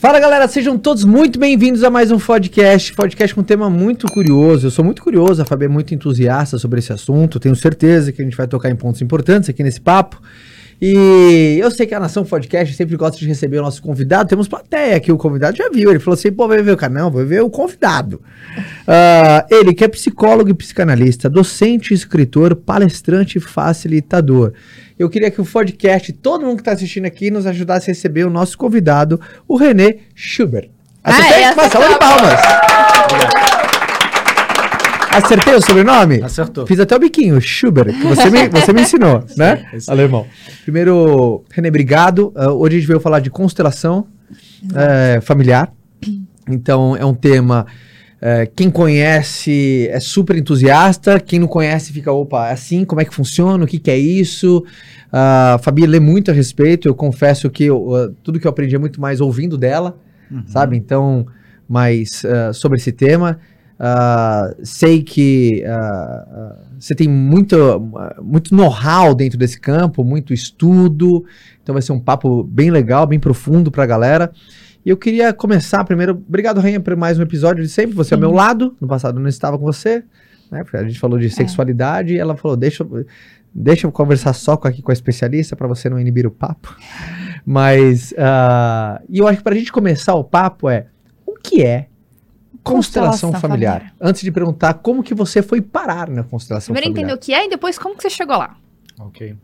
Fala galera, sejam todos muito bem-vindos a mais um podcast, podcast com um tema muito curioso. Eu sou muito curioso, a Fabi é muito entusiasta sobre esse assunto, tenho certeza que a gente vai tocar em pontos importantes aqui nesse papo. E eu sei que a Nação Podcast sempre gosta de receber o nosso convidado. Temos plateia aqui, o convidado já viu. Ele falou assim: pô, vai ver o canal, vai ver o convidado. Uh, ele que é psicólogo e psicanalista, docente, escritor, palestrante e facilitador. Eu queria que o podcast, todo mundo que está assistindo aqui, nos ajudasse a receber o nosso convidado, o René Schubert. Acertei? Ah, é, Uma salva de palmas. Acertei o sobrenome? Acertou. Fiz até o biquinho, Schubert, que você me, você me ensinou, né? Sim, Alemão. Primeiro, René, obrigado. Uh, hoje a gente veio falar de constelação uh, familiar. Então, é um tema. Uh, quem conhece é super entusiasta, quem não conhece fica, opa, é assim, como é que funciona, o que, que é isso? Uh, a Fabi lê muito a respeito, eu confesso que eu, uh, tudo que eu aprendi é muito mais ouvindo dela, uhum. sabe? Então, mais sobre esse tema. Uh, sei que uh, você tem muito, muito know-how dentro desse campo, muito estudo, então vai ser um papo bem legal, bem profundo para a galera. E eu queria começar primeiro. Obrigado, Rainha, por mais um episódio de sempre. Você Sim. ao meu lado. No passado eu não estava com você, né? Porque a gente falou de é. sexualidade e ela falou: deixa, deixa eu conversar só com, aqui com a especialista para você não inibir o papo. Mas. Uh, e eu acho que para a gente começar o papo é: o que é constelação, familiar. familiar. Antes de perguntar como que você foi parar na constelação Primeiro familiar. entender o que é e depois como que você chegou lá. Ok.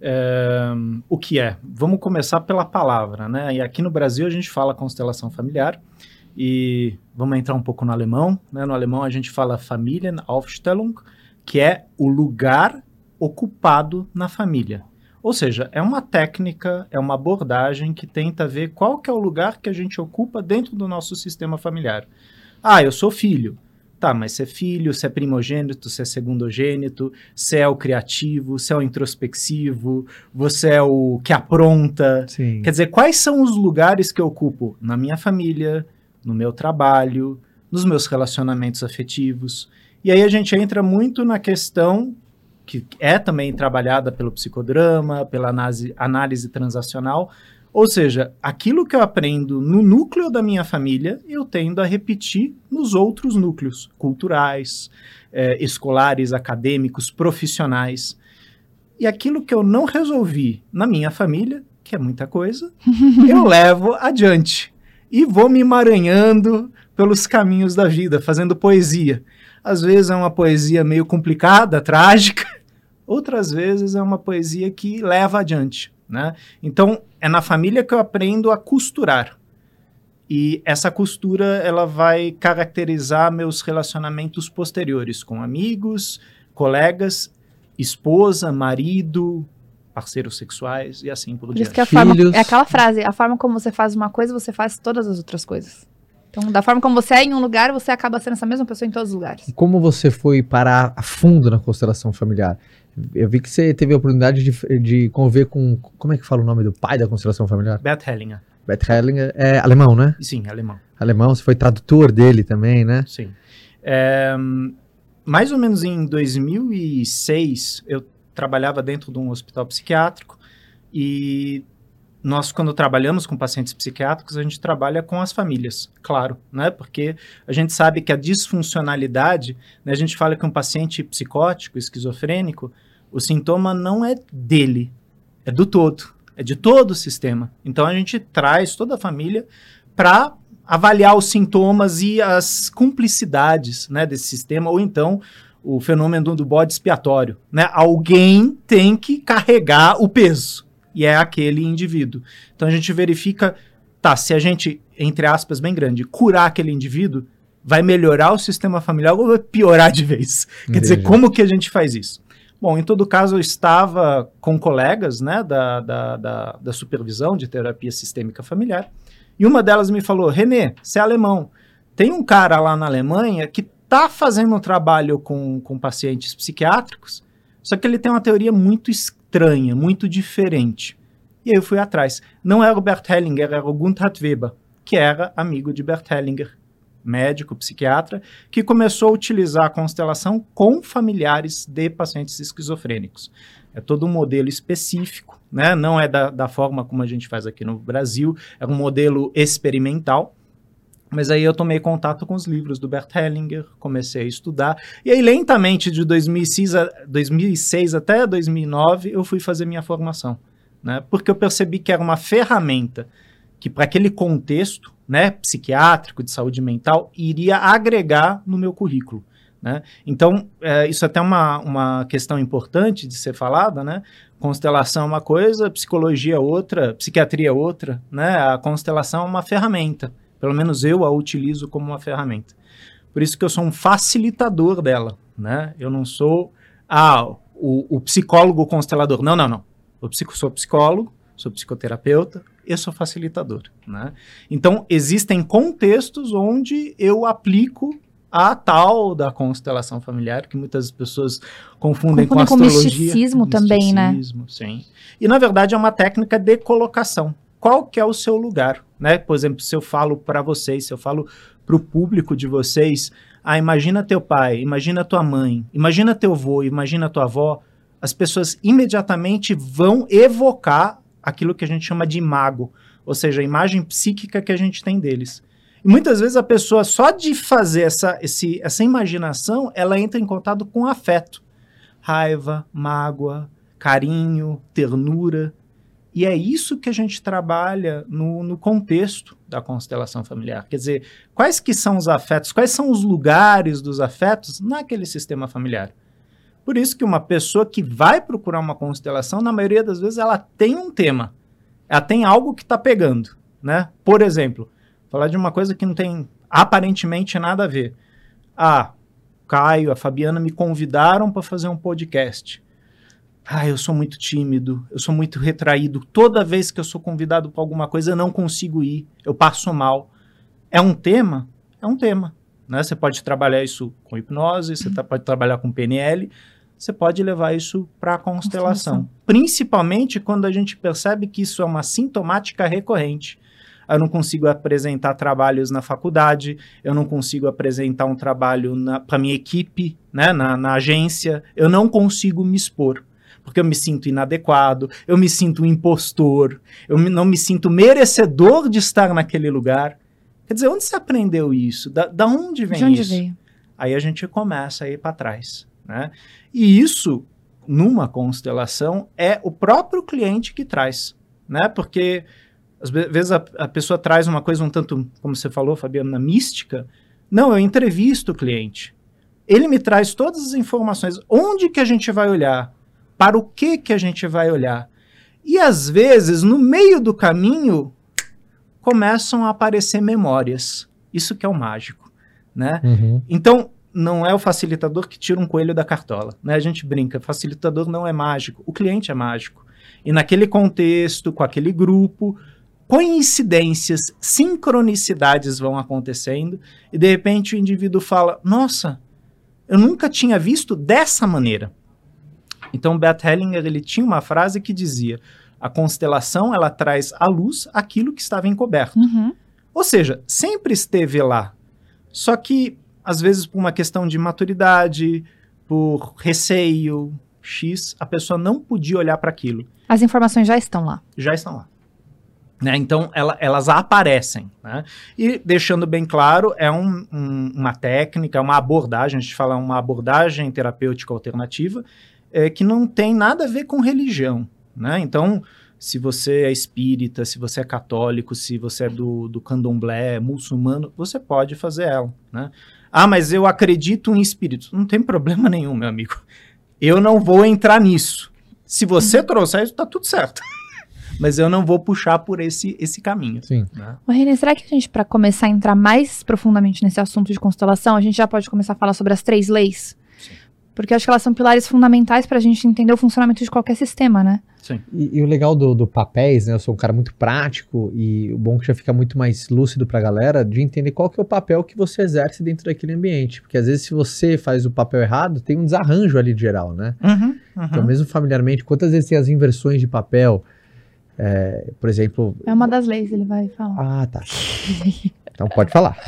É, o que é? Vamos começar pela palavra, né? E aqui no Brasil a gente fala constelação familiar e vamos entrar um pouco no alemão, né? No alemão a gente fala Familienaufstellung, que é o lugar ocupado na família. Ou seja, é uma técnica, é uma abordagem que tenta ver qual que é o lugar que a gente ocupa dentro do nosso sistema familiar. Ah, eu sou filho. Tá, mas você é filho, você é primogênito, você é segundogênito, você é o criativo, você é o introspectivo, você é o que apronta. Sim. Quer dizer, quais são os lugares que eu ocupo na minha família, no meu trabalho, nos meus relacionamentos afetivos? E aí a gente entra muito na questão que é também trabalhada pelo psicodrama, pela análise, análise transacional, ou seja, aquilo que eu aprendo no núcleo da minha família, eu tendo a repetir nos outros núcleos culturais, é, escolares, acadêmicos, profissionais. E aquilo que eu não resolvi na minha família, que é muita coisa, eu levo adiante. E vou me emaranhando pelos caminhos da vida, fazendo poesia. Às vezes é uma poesia meio complicada, trágica, outras vezes é uma poesia que leva adiante. Né? Então, é na família que eu aprendo a costurar. E essa costura ela vai caracterizar meus relacionamentos posteriores com amigos, colegas, esposa, marido, parceiros sexuais e assim por, por diante. Que a forma, é aquela frase, a forma como você faz uma coisa, você faz todas as outras coisas. Então, da forma como você é em um lugar, você acaba sendo essa mesma pessoa em todos os lugares. E como você foi parar a fundo na constelação familiar? Eu vi que você teve a oportunidade de, de conviver com. Como é que fala o nome do pai da constelação familiar? Bert Hellinger. Bert Hellinger é alemão, né? Sim, alemão. Alemão, você foi tradutor dele também, né? Sim. É, mais ou menos em 2006, eu trabalhava dentro de um hospital psiquiátrico e nós, quando trabalhamos com pacientes psiquiátricos, a gente trabalha com as famílias, claro, né? Porque a gente sabe que a disfuncionalidade, né? a gente fala que um paciente psicótico, esquizofrênico, o sintoma não é dele, é do todo, é de todo o sistema. Então a gente traz toda a família para avaliar os sintomas e as cumplicidades né, desse sistema, ou então o fenômeno do bode expiatório. Né? Alguém tem que carregar o peso, e é aquele indivíduo. Então a gente verifica, tá, se a gente, entre aspas, bem grande, curar aquele indivíduo, vai melhorar o sistema familiar ou vai piorar de vez? Quer dizer, como que a gente faz isso? Bom, em todo caso, eu estava com colegas né, da, da, da, da supervisão de terapia sistêmica familiar, e uma delas me falou: Renê, você é alemão. Tem um cara lá na Alemanha que está fazendo um trabalho com, com pacientes psiquiátricos, só que ele tem uma teoria muito estranha, muito diferente. E aí eu fui atrás. Não era o Bert Hellinger, era o Gunther Weber, que era amigo de Bert Hellinger médico, psiquiatra, que começou a utilizar a constelação com familiares de pacientes esquizofrênicos. É todo um modelo específico, né? Não é da, da forma como a gente faz aqui no Brasil, é um modelo experimental. Mas aí eu tomei contato com os livros do Bert Hellinger, comecei a estudar. E aí, lentamente, de 2006, a, 2006 até 2009, eu fui fazer minha formação. Né? Porque eu percebi que era uma ferramenta que, para aquele contexto né, psiquiátrico, de saúde mental, iria agregar no meu currículo. Né? Então, é, isso é até uma, uma questão importante de ser falada, né? Constelação é uma coisa, psicologia é outra, psiquiatria é outra, né? A constelação é uma ferramenta. Pelo menos eu a utilizo como uma ferramenta. Por isso que eu sou um facilitador dela, né? Eu não sou ah, o, o psicólogo constelador. Não, não, não. Eu sou psicólogo, sou psicoterapeuta, eu sou facilitador, né? Então, existem contextos onde eu aplico a tal da constelação familiar, que muitas pessoas confundem com astrologia. com misticismo também, né? misticismo, Sim. E, na verdade, é uma técnica de colocação. Qual que é o seu lugar? né? Por exemplo, se eu falo para vocês, se eu falo para o público de vocês, ah, imagina teu pai, imagina tua mãe, imagina teu avô, imagina tua avó, as pessoas imediatamente vão evocar aquilo que a gente chama de imago, ou seja, a imagem psíquica que a gente tem deles. E muitas vezes a pessoa, só de fazer essa, esse, essa imaginação, ela entra em contato com afeto. Raiva, mágoa, carinho, ternura. E é isso que a gente trabalha no, no, contexto da constelação familiar. Quer dizer, quais que são os afetos, quais são os lugares dos afetos naquele sistema familiar. Por isso que uma pessoa que vai procurar uma constelação, na maioria das vezes, ela tem um tema. Ela tem algo que está pegando. Né? Por exemplo, falar de uma coisa que não tem aparentemente nada a ver. Ah, Caio, a Fabiana me convidaram para fazer um podcast. Ah, eu sou muito tímido, eu sou muito retraído. Toda vez que eu sou convidado para alguma coisa, eu não consigo ir, eu passo mal. É um tema? É um tema. Né? Você pode trabalhar isso com hipnose, você tá, pode trabalhar com PNL, você pode levar isso para a constelação. constelação. Principalmente quando a gente percebe que isso é uma sintomática recorrente. Eu não consigo apresentar trabalhos na faculdade, eu não consigo apresentar um trabalho para minha equipe, né, na, na agência, eu não consigo me expor porque eu me sinto inadequado, eu me sinto um impostor, eu me, não me sinto merecedor de estar naquele lugar. Quer dizer, onde você aprendeu isso? Da, da onde vem de onde isso? Veio? Aí a gente começa a ir para trás. Né? E isso, numa constelação, é o próprio cliente que traz. Né? Porque às vezes a, a pessoa traz uma coisa um tanto, como você falou, Fabiano, na mística. Não, eu entrevisto o cliente. Ele me traz todas as informações. Onde que a gente vai olhar? para o que que a gente vai olhar. E às vezes, no meio do caminho, começam a aparecer memórias. Isso que é o mágico, né? Uhum. Então, não é o facilitador que tira um coelho da cartola, né? A gente brinca, facilitador não é mágico, o cliente é mágico. E naquele contexto, com aquele grupo, coincidências, sincronicidades vão acontecendo e de repente o indivíduo fala: "Nossa, eu nunca tinha visto dessa maneira". Então, Bert Hellinger ele tinha uma frase que dizia: a constelação ela traz à luz aquilo que estava encoberto. Uhum. Ou seja, sempre esteve lá. Só que, às vezes, por uma questão de maturidade, por receio, X, a pessoa não podia olhar para aquilo. As informações já estão lá. Já estão lá. Né? Então, ela, elas aparecem. Né? E, deixando bem claro, é um, um, uma técnica, uma abordagem, a gente fala uma abordagem terapêutica alternativa, é, que não tem nada a ver com religião, né? Então, se você é espírita, se você é católico, se você é do, do candomblé, muçulmano, você pode fazer ela, né? Ah, mas eu acredito em espíritos. Não tem problema nenhum, meu amigo. Eu não vou entrar nisso. Se você trouxer isso, tá tudo certo. mas eu não vou puxar por esse, esse caminho. Sim. Né? René, será que a gente, para começar a entrar mais profundamente nesse assunto de constelação, a gente já pode começar a falar sobre as três leis? Porque acho que elas são pilares fundamentais para a gente entender o funcionamento de qualquer sistema, né? Sim. E, e o legal do, do, papéis, né? Eu sou um cara muito prático e o bom é que já fica muito mais lúcido para a galera de entender qual que é o papel que você exerce dentro daquele ambiente. Porque às vezes se você faz o papel errado, tem um desarranjo ali de geral, né? Uhum, uhum. Então mesmo familiarmente, quantas vezes tem as inversões de papel? É, por exemplo... É uma das leis, ele vai falar. Ah, tá. Então pode falar.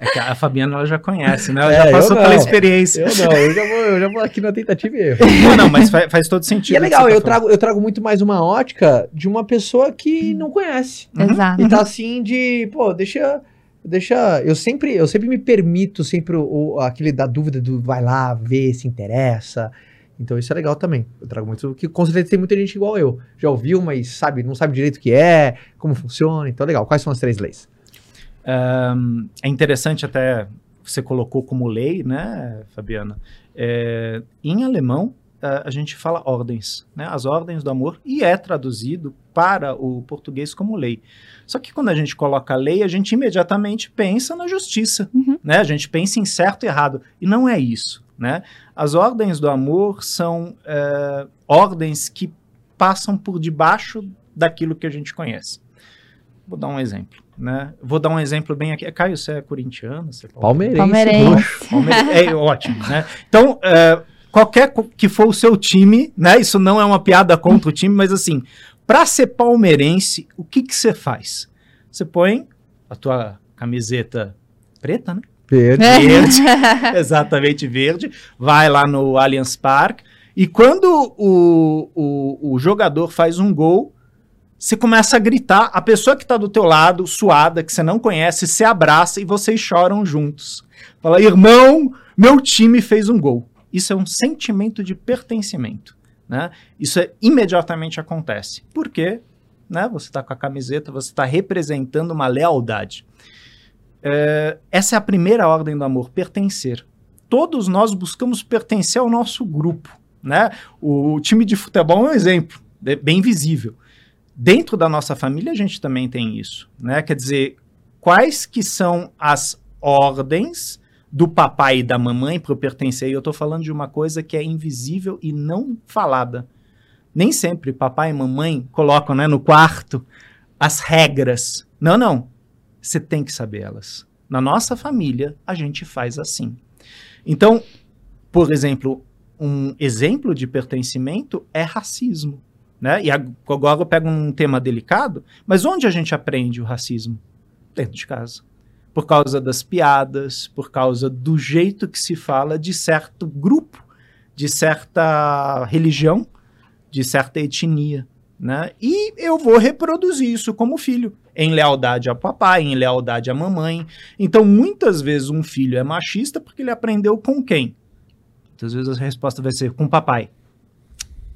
É que a Fabiana ela já conhece, né? Ela é, já passou pela experiência. Eu não, eu já vou, eu já vou aqui na tentativa e erro. Não, não, mas faz, faz todo sentido. E é legal, tá eu, trago, eu trago muito mais uma ótica de uma pessoa que não conhece. Uhum. Exato. E tá assim de, pô, deixa deixa. Eu sempre, eu sempre me permito sempre o, o, aquele da dúvida do vai lá, ver, se interessa. Então isso é legal também. Eu trago muito. Que com certeza tem muita gente igual eu. Já ouviu, mas sabe, não sabe direito o que é, como funciona. Então legal. Quais são as três leis? Um, é interessante até você colocou como lei, né, Fabiana? É, em alemão a gente fala ordens, né? As ordens do amor e é traduzido para o português como lei. Só que quando a gente coloca lei, a gente imediatamente pensa na justiça, uhum. né? A gente pensa em certo e errado. E não é isso, né? As ordens do amor são é, ordens que passam por debaixo daquilo que a gente conhece. Vou dar um exemplo, né? Vou dar um exemplo bem aqui. Caio, você é corintiano? Você é palmeirense. Palmeirense. Palmeirense. É ótimo, né? Então, é, qualquer que for o seu time, né? Isso não é uma piada contra o time, mas assim, para ser palmeirense, o que que você faz? Você põe a tua camiseta preta, né? Verde. Verde, exatamente verde. Vai lá no Allianz Parque e quando o, o, o jogador faz um gol, você começa a gritar, a pessoa que está do teu lado, suada, que você não conhece, se abraça e vocês choram juntos. Fala, irmão, meu time fez um gol. Isso é um sentimento de pertencimento. Né? Isso é, imediatamente acontece. Por quê? Né? Você está com a camiseta, você está representando uma lealdade. É, essa é a primeira ordem do amor, pertencer. Todos nós buscamos pertencer ao nosso grupo. Né? O, time de futebol é um exemplo, é bem visível. Dentro da nossa família, a gente também tem isso. Né? Quer dizer, quais que são as ordens do papai e da mamãe para eu pertencer, e eu estou falando de uma coisa que é invisível e não falada. Nem sempre papai e mamãe colocam né, no quarto as regras. Não, não. Você tem que saber elas. Na nossa família, a gente faz assim. Então, por exemplo, um exemplo de pertencimento é racismo. Né? E agora eu pego um tema delicado, mas onde a gente aprende o racismo? Dentro de casa por causa das piadas, por causa do jeito que se fala de certo grupo, de certa religião, de certa etnia. Né? E eu vou reproduzir isso como filho, em lealdade ao papai, em lealdade à mamãe. Então, muitas vezes um filho é machista porque ele aprendeu com quem? Muitas vezes a resposta vai ser com o papai.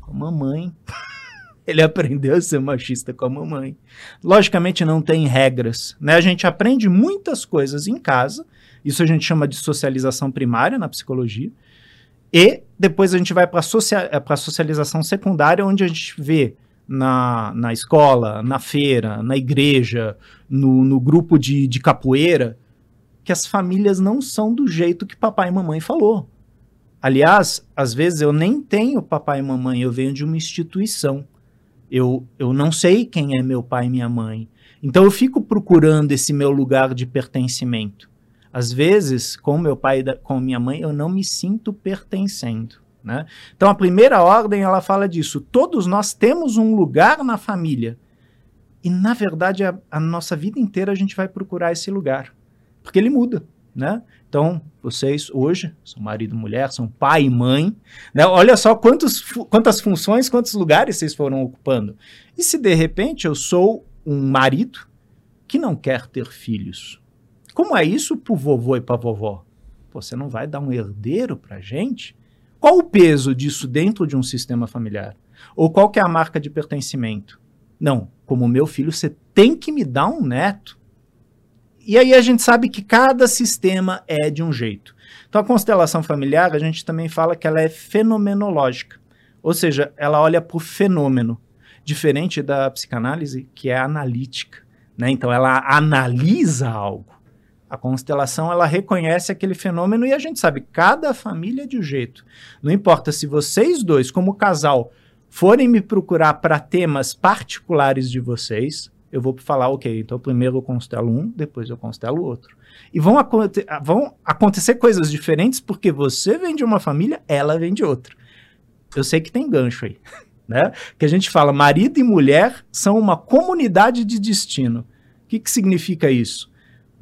Com a mamãe. Ele aprendeu a ser machista com a mamãe. Logicamente não tem regras, né? A gente aprende muitas coisas em casa, isso a gente chama de socialização primária na psicologia, e depois a gente vai para a socialização secundária, onde a gente vê na, na escola, na feira, na igreja, no, no grupo de, de capoeira, que as famílias não são do jeito que papai e mamãe falou. Aliás, às vezes eu nem tenho papai e mamãe, eu venho de uma instituição. Eu, eu não sei quem é meu pai e minha mãe. Então eu fico procurando esse meu lugar de pertencimento. Às vezes, com meu pai e com minha mãe, eu não me sinto pertencendo. Né? Então a primeira ordem ela fala disso. Todos nós temos um lugar na família. E na verdade, a, a nossa vida inteira a gente vai procurar esse lugar. Porque ele muda. Né? Então, vocês hoje são marido e mulher, são pai e mãe. Né? Olha só quantos, quantas funções, quantos lugares vocês foram ocupando. E se de repente eu sou um marido que não quer ter filhos? Como é isso para o vovô e para a vovó? Você não vai dar um herdeiro para gente? Qual o peso disso dentro de um sistema familiar? Ou qual que é a marca de pertencimento? Não, como meu filho, você tem que me dar um neto. E aí a gente sabe que cada sistema é de um jeito. Então a constelação familiar, a gente também fala que ela é fenomenológica. Ou seja, ela olha para o fenômeno, diferente da psicanálise, que é analítica. Né? Então ela analisa algo. A constelação ela reconhece aquele fenômeno e a gente sabe, cada família é de um jeito. Não importa se vocês dois, como casal, forem me procurar para temas particulares de vocês, eu vou falar, ok, então primeiro eu constelo um, depois eu constelo outro. E vão, aconte vão acontecer coisas diferentes porque você vem de uma família, ela vem de outra. Eu sei que tem gancho aí, né? Que a gente fala, marido e mulher são uma comunidade de destino. O que, que significa isso?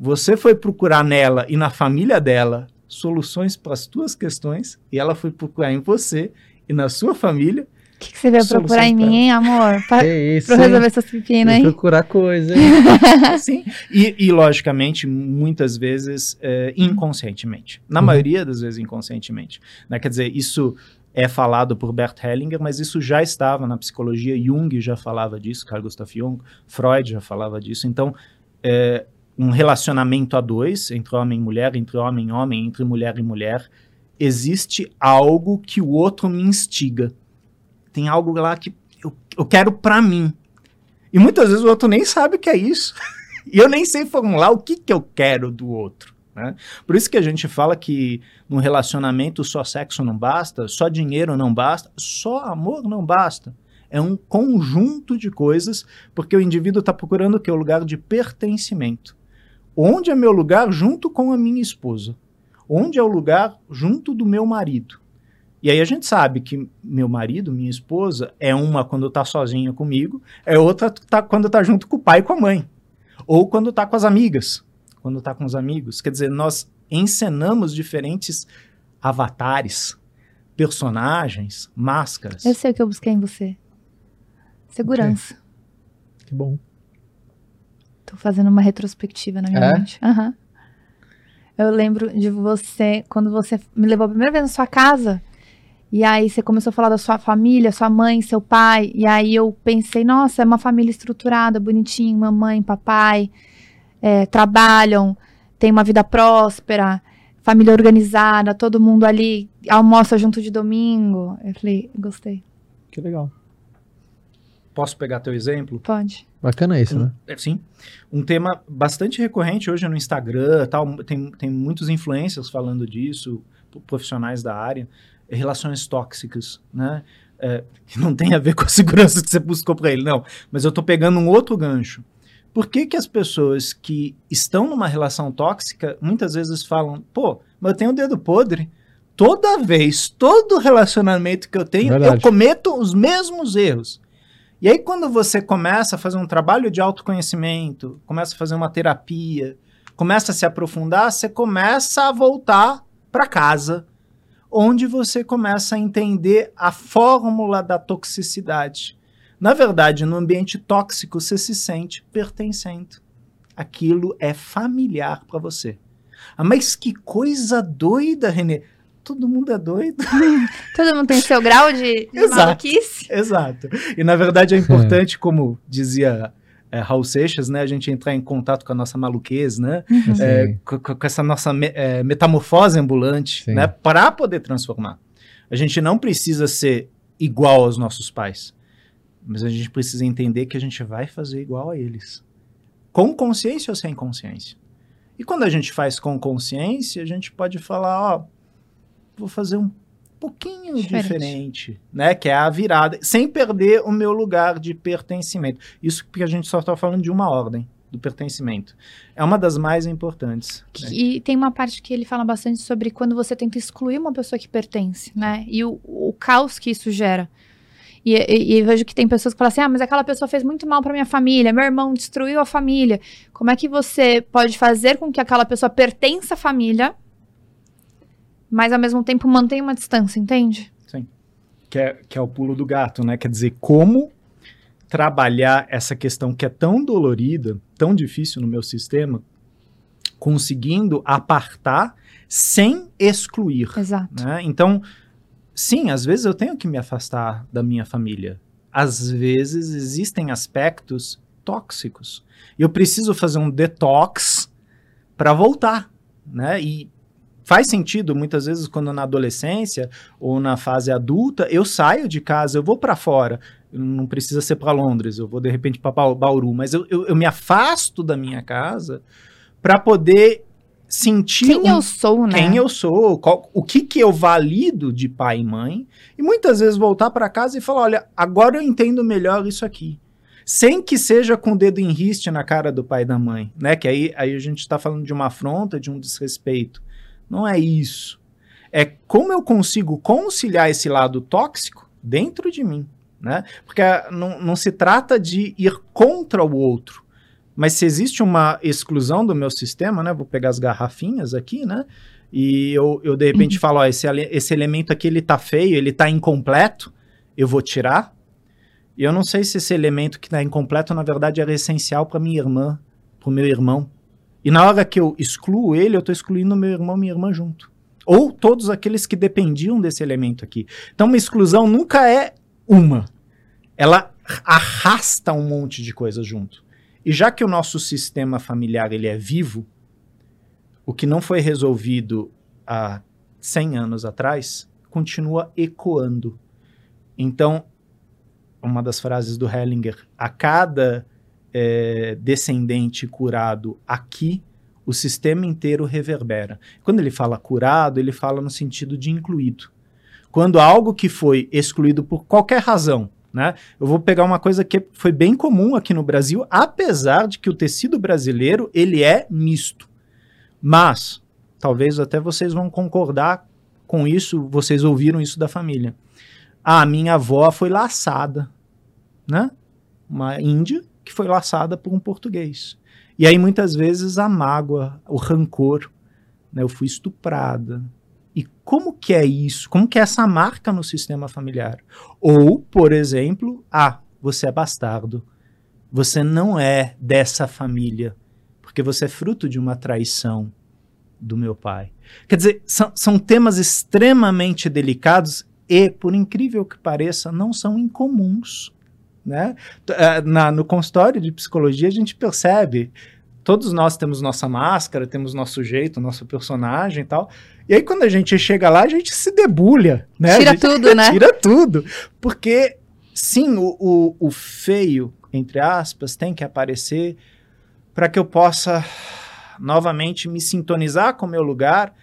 Você foi procurar nela e na família dela soluções para as tuas questões e ela foi procurar em você e na sua família. O que, que você veio procurar em mim, hein, amor? Pra, É isso. pra eu resolver essas pepinas, Vou hein? procurar coisa, hein? Sim. E, e, logicamente, muitas vezes é, inconscientemente. Na Uhum. maioria das vezes inconscientemente. Né? Quer dizer, isso é falado por Bert Hellinger, mas isso já estava na psicologia. Jung já falava disso, Carl Gustav Jung, Freud já falava disso. Então, é, um relacionamento a dois, entre homem e mulher, entre homem e homem, entre mulher e mulher, existe algo que o outro me instiga. Tem algo lá que eu, eu quero pra mim. E muitas vezes o outro nem sabe o que é isso. e eu nem sei formular o que, que eu quero do outro. Né? Por isso que a gente fala que num relacionamento só sexo não basta, só dinheiro não basta, só amor não basta. É um conjunto de coisas, porque o indivíduo está procurando o que? O lugar de pertencimento. Onde é meu lugar junto com a minha esposa? Onde é o lugar junto do meu marido? E aí a gente sabe que meu marido, minha esposa, é uma quando está sozinha comigo, é outra tá, quando está junto com o pai e com a mãe. Ou quando está com as amigas, quando está com os amigos. Quer dizer, nós encenamos diferentes avatares, personagens, máscaras. Eu sei o que eu busquei em você. Segurança. Que bom. Tô fazendo uma retrospectiva na minha É? mente. Aham. Eu lembro de você, quando você me levou a primeira vez na sua casa, e aí você começou a falar da sua família, sua mãe, seu pai, e aí eu pensei, nossa, é uma família estruturada, bonitinha, mamãe, papai, é, trabalham, tem uma vida próspera, família organizada, todo mundo ali almoça junto de domingo. Eu falei, gostei. Que legal. Posso pegar teu exemplo? Pode. Bacana isso, né? É, Sim. Um tema bastante recorrente hoje no Instagram, tal, tem, tem muitos influencers falando disso, profissionais da área, relações tóxicas, né? É, que não tem a ver com a segurança que você buscou para ele, não. Mas eu tô pegando um outro gancho. Por que, que as pessoas que estão numa relação tóxica muitas vezes falam, pô, mas eu tenho o dedo podre. Toda vez, todo relacionamento que eu tenho, eu Verdade. cometo os mesmos erros. E aí, quando você começa a fazer um trabalho de autoconhecimento, começa a fazer uma terapia, começa a se aprofundar, você começa a voltar para casa, onde você começa a entender a fórmula da toxicidade. Na verdade, no ambiente tóxico, você se sente pertencendo. Aquilo é familiar para você. Ah, mas que coisa doida, Renê. Todo mundo é doido. Todo mundo tem seu grau de, de Exato. maluquice? Exato. E na verdade é importante, como dizia é, Raul Seixas, né, a gente entrar em contato com a nossa maluquez, né, Assim, é, co- co- com, essa nossa me- é, metamorfose ambulante, Sim. né, para poder transformar. A gente não precisa ser igual aos nossos pais, mas a gente precisa entender que a gente vai fazer igual a eles, com consciência ou sem consciência. E quando a gente faz com consciência, a gente pode falar, ó, vou fazer um pouquinho Diferente. diferente, né? Que é a virada, sem perder o meu lugar de pertencimento. Isso porque a gente só está falando de uma ordem do pertencimento. É uma das mais importantes. né? E tem uma parte que ele fala bastante sobre quando você tenta excluir uma pessoa que pertence, né? E o, o caos que isso gera. E, e- e vejo que tem pessoas que falam assim: ah, mas aquela pessoa fez muito mal pra minha família, meu irmão destruiu a família. Como é que você pode fazer com que aquela pessoa pertença à família, mas ao mesmo tempo mantenha uma distância, entende? Que é, que é o pulo do gato, né? Quer dizer, como trabalhar essa questão que é tão dolorida, tão difícil no meu sistema, conseguindo apartar sem excluir. Exato. né? Então, sim, às vezes eu tenho que me afastar da minha família. Às vezes existem aspectos tóxicos. E eu preciso fazer um detox para voltar, né? E faz sentido muitas vezes quando na adolescência ou na fase adulta eu saio de casa, eu vou para fora. Não precisa ser para Londres, eu vou de repente para Bauru, mas eu, eu, eu me afasto da minha casa para poder sentir Quem um- eu sou, né? quem eu sou, qual- o que que eu valido de pai e mãe, e muitas vezes voltar para casa e falar, olha, agora eu entendo melhor isso aqui. Sem que seja com o dedo em riste na cara do pai e da mãe, né? Que aí, aí a gente está falando de uma afronta, de um desrespeito. Não é isso. É como eu consigo conciliar esse lado tóxico dentro de mim, né? Porque ah, não, não se trata de ir contra o outro, Mas se existe uma exclusão do meu sistema, né? Vou pegar as garrafinhas aqui, né? E eu, eu de repente Uhum. falo, ó, esse, esse elemento aqui ele tá feio, ele tá incompleto, eu vou tirar. E eu não sei se esse elemento que tá incompleto, na verdade, era essencial para minha irmã, pro meu irmão. E na hora que eu excluo ele, eu tô excluindo meu irmão e minha irmã junto. Ou todos aqueles que dependiam desse elemento aqui. Então, uma exclusão nunca é uma. Ela arrasta um monte de coisa junto. E já que o nosso sistema familiar ele é vivo, o que não foi resolvido há 100 anos atrás continua ecoando. Então, uma das frases do Hellinger, a cada eh, descendente curado aqui, o sistema inteiro reverbera. Quando ele fala curado, ele fala no sentido de incluído. Quando algo que foi excluído por qualquer razão, né? Eu vou pegar uma coisa que foi bem comum aqui no Brasil, apesar de que o tecido brasileiro ele é misto. Mas talvez até vocês vão concordar com isso, vocês ouviram isso da família. Ah, minha avó foi laçada, né? Uma índia que foi laçada por um português. E aí muitas vezes a mágoa, o rancor, né? Eu fui estuprada. E como que é isso? Como que é essa marca no sistema familiar? Ou, por exemplo, ah, você é bastardo. Você não é dessa família, porque você é fruto de uma traição do meu pai. Quer dizer, são, são temas extremamente delicados e, por incrível que pareça, não são incomuns. Né? Eh, Na, no consultório de psicologia, a gente percebe. Todos nós temos nossa máscara, temos nosso jeito, nosso personagem e tal. E aí, quando a gente chega lá, a gente se debulha. Né? Tira gente tudo, né? Tira tudo. Porque, sim, o, o, o feio, entre aspas, tem que aparecer para que eu possa novamente me sintonizar com o meu lugar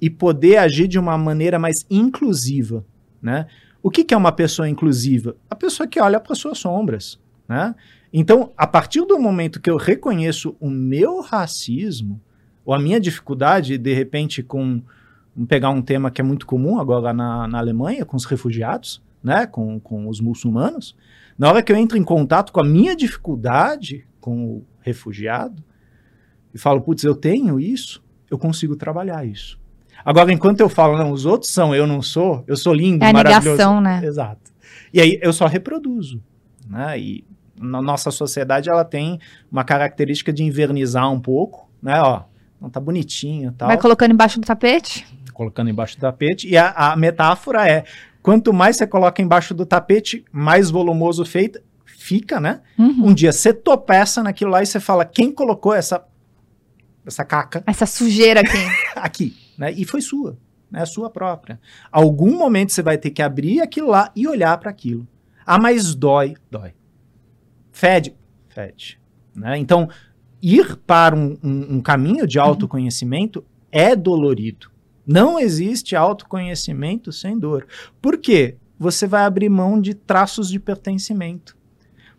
e poder agir de uma maneira mais inclusiva, né? O que, que é uma pessoa inclusiva? A pessoa que olha para suas sombras, né? Então, a partir do momento que eu reconheço o meu racismo ou a minha dificuldade, de repente, com pegar um tema que é muito comum agora na, na Alemanha, com os refugiados, né? Com, com os muçulmanos, na hora que eu entro em contato com a minha dificuldade com o refugiado, e falo, putz, eu tenho isso, eu consigo trabalhar isso. Agora, enquanto eu falo, não, os outros são, eu não sou, eu sou lindo, É a maravilhoso. negação, né? Exato. E aí eu só reproduzo, né? E na nossa sociedade ela tem uma característica de invernizar um pouco, né? Ó, não tá bonitinho, e tal Vai colocando embaixo do tapete? colocando embaixo do tapete. E a, a metáfora é: quanto mais você coloca embaixo do tapete, mais volumoso feito, fica, né? Uhum. Um dia você tropeça naquilo lá e você fala: quem colocou essa, essa caca Essa sujeira aqui. aqui? Né? E foi sua, né? Sua própria. Algum momento você vai ter que abrir aquilo lá e olhar para aquilo. Ah, mas dói, dói. Fede, fede. Né? Então, ir para um, um- um caminho de autoconhecimento é dolorido. Não existe autoconhecimento sem dor. Por quê? Você vai abrir mão de traços de pertencimento.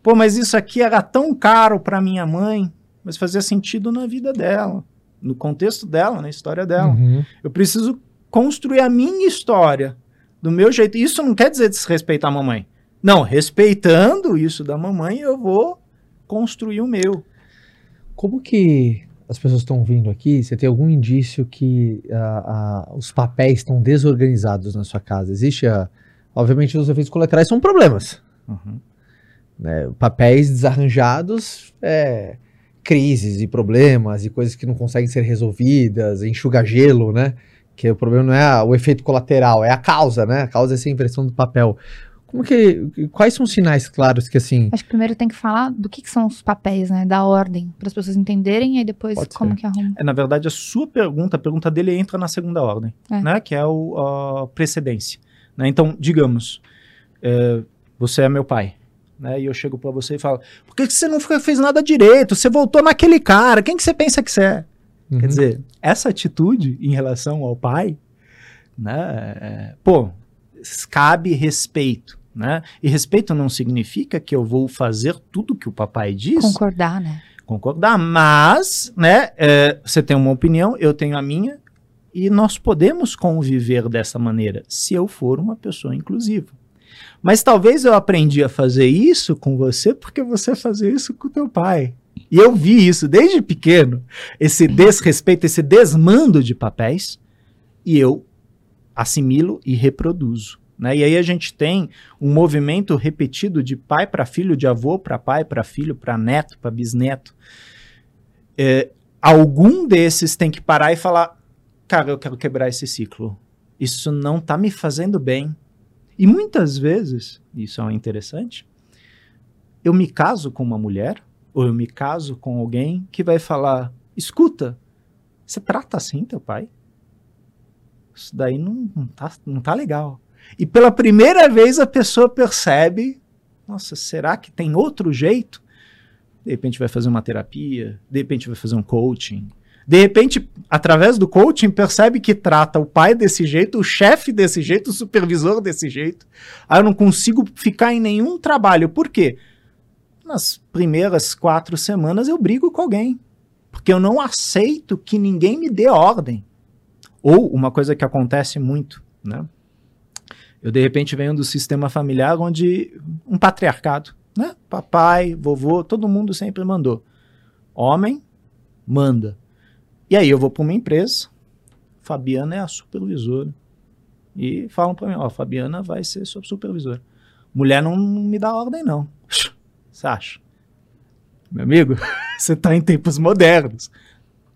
Pô, mas isso aqui era tão caro para minha mãe, mas fazia sentido na vida dela, no contexto dela, na história dela. Uhum. Eu preciso construir a minha história do meu jeito. Isso não quer dizer desrespeitar a mamãe. Não, respeitando isso da mamãe, eu vou construir o meu. Como que as pessoas estão vindo aqui? Você tem algum indício que ah, ah, os papéis estão desorganizados na sua casa? Existe, obviamente, os efeitos colaterais são problemas. né? Papéis desarranjados, é, crises e problemas e coisas que não conseguem ser resolvidas, enxuga gelo, né? Que o problema não é a- o efeito colateral, é a causa, né? A causa é essa inversão do papel. Como que, quais são os sinais claros que assim, Acho que primeiro tem que falar do que, que são os papéis, né? Da ordem, para as pessoas entenderem e aí depois Pode como ser. que arruma. É, na verdade, a sua pergunta, a pergunta dele entra na segunda ordem, É. né? Que é o a precedência. né? Então, digamos, é, você é meu pai, né? E eu chego pra você e falo, por que, que você não fe- fez nada direito? Você voltou naquele cara, quem que você pensa que você é? Uhum. Quer dizer, essa atitude em relação ao pai, né? é, pô, cabe respeito, né? E respeito não significa que eu vou fazer tudo que o papai diz Concordar, né? concordar, mas, né, é, você tem uma opinião, eu tenho a minha, e nós podemos conviver dessa maneira, se eu for uma pessoa inclusiva. Mas talvez eu aprendi a fazer isso com você porque você fazia isso com teu pai. E eu vi isso desde pequeno, esse desrespeito, esse desmando de papéis, e eu assimilo e reproduzo. Né? E aí a gente tem um movimento repetido de pai para filho, de avô para pai, para filho, para neto, para bisneto. É, algum desses tem que parar e falar: cara, eu quero quebrar esse ciclo. Isso não está me fazendo bem. E muitas vezes, isso é interessante, eu me caso com uma mulher, ou eu me caso com alguém que vai falar: escuta, você trata assim teu pai? Isso daí não, não, tá, não tá legal. E pela primeira vez a pessoa percebe: nossa, será que tem outro jeito? De repente vai fazer uma terapia, de repente vai fazer um coaching. De repente, através do coaching, percebe que trata o pai desse jeito, o chefe desse jeito, o supervisor desse jeito. Aí eu não consigo ficar em nenhum trabalho. Por quê? Nas primeiras quatro semanas eu brigo com alguém. Porque eu não aceito que ninguém me dê ordem. Ou uma coisa que acontece muito, né? Eu, de repente, venho do sistema familiar onde um patriarcado, né? Papai, vovô, todo mundo sempre mandou. Homem, manda. E aí eu vou para uma empresa, Fabiana é a supervisora. E falam para mim, ó, Fabiana vai ser sua supervisora. Mulher não me dá ordem, não. Você acha? Meu amigo, você está em tempos modernos.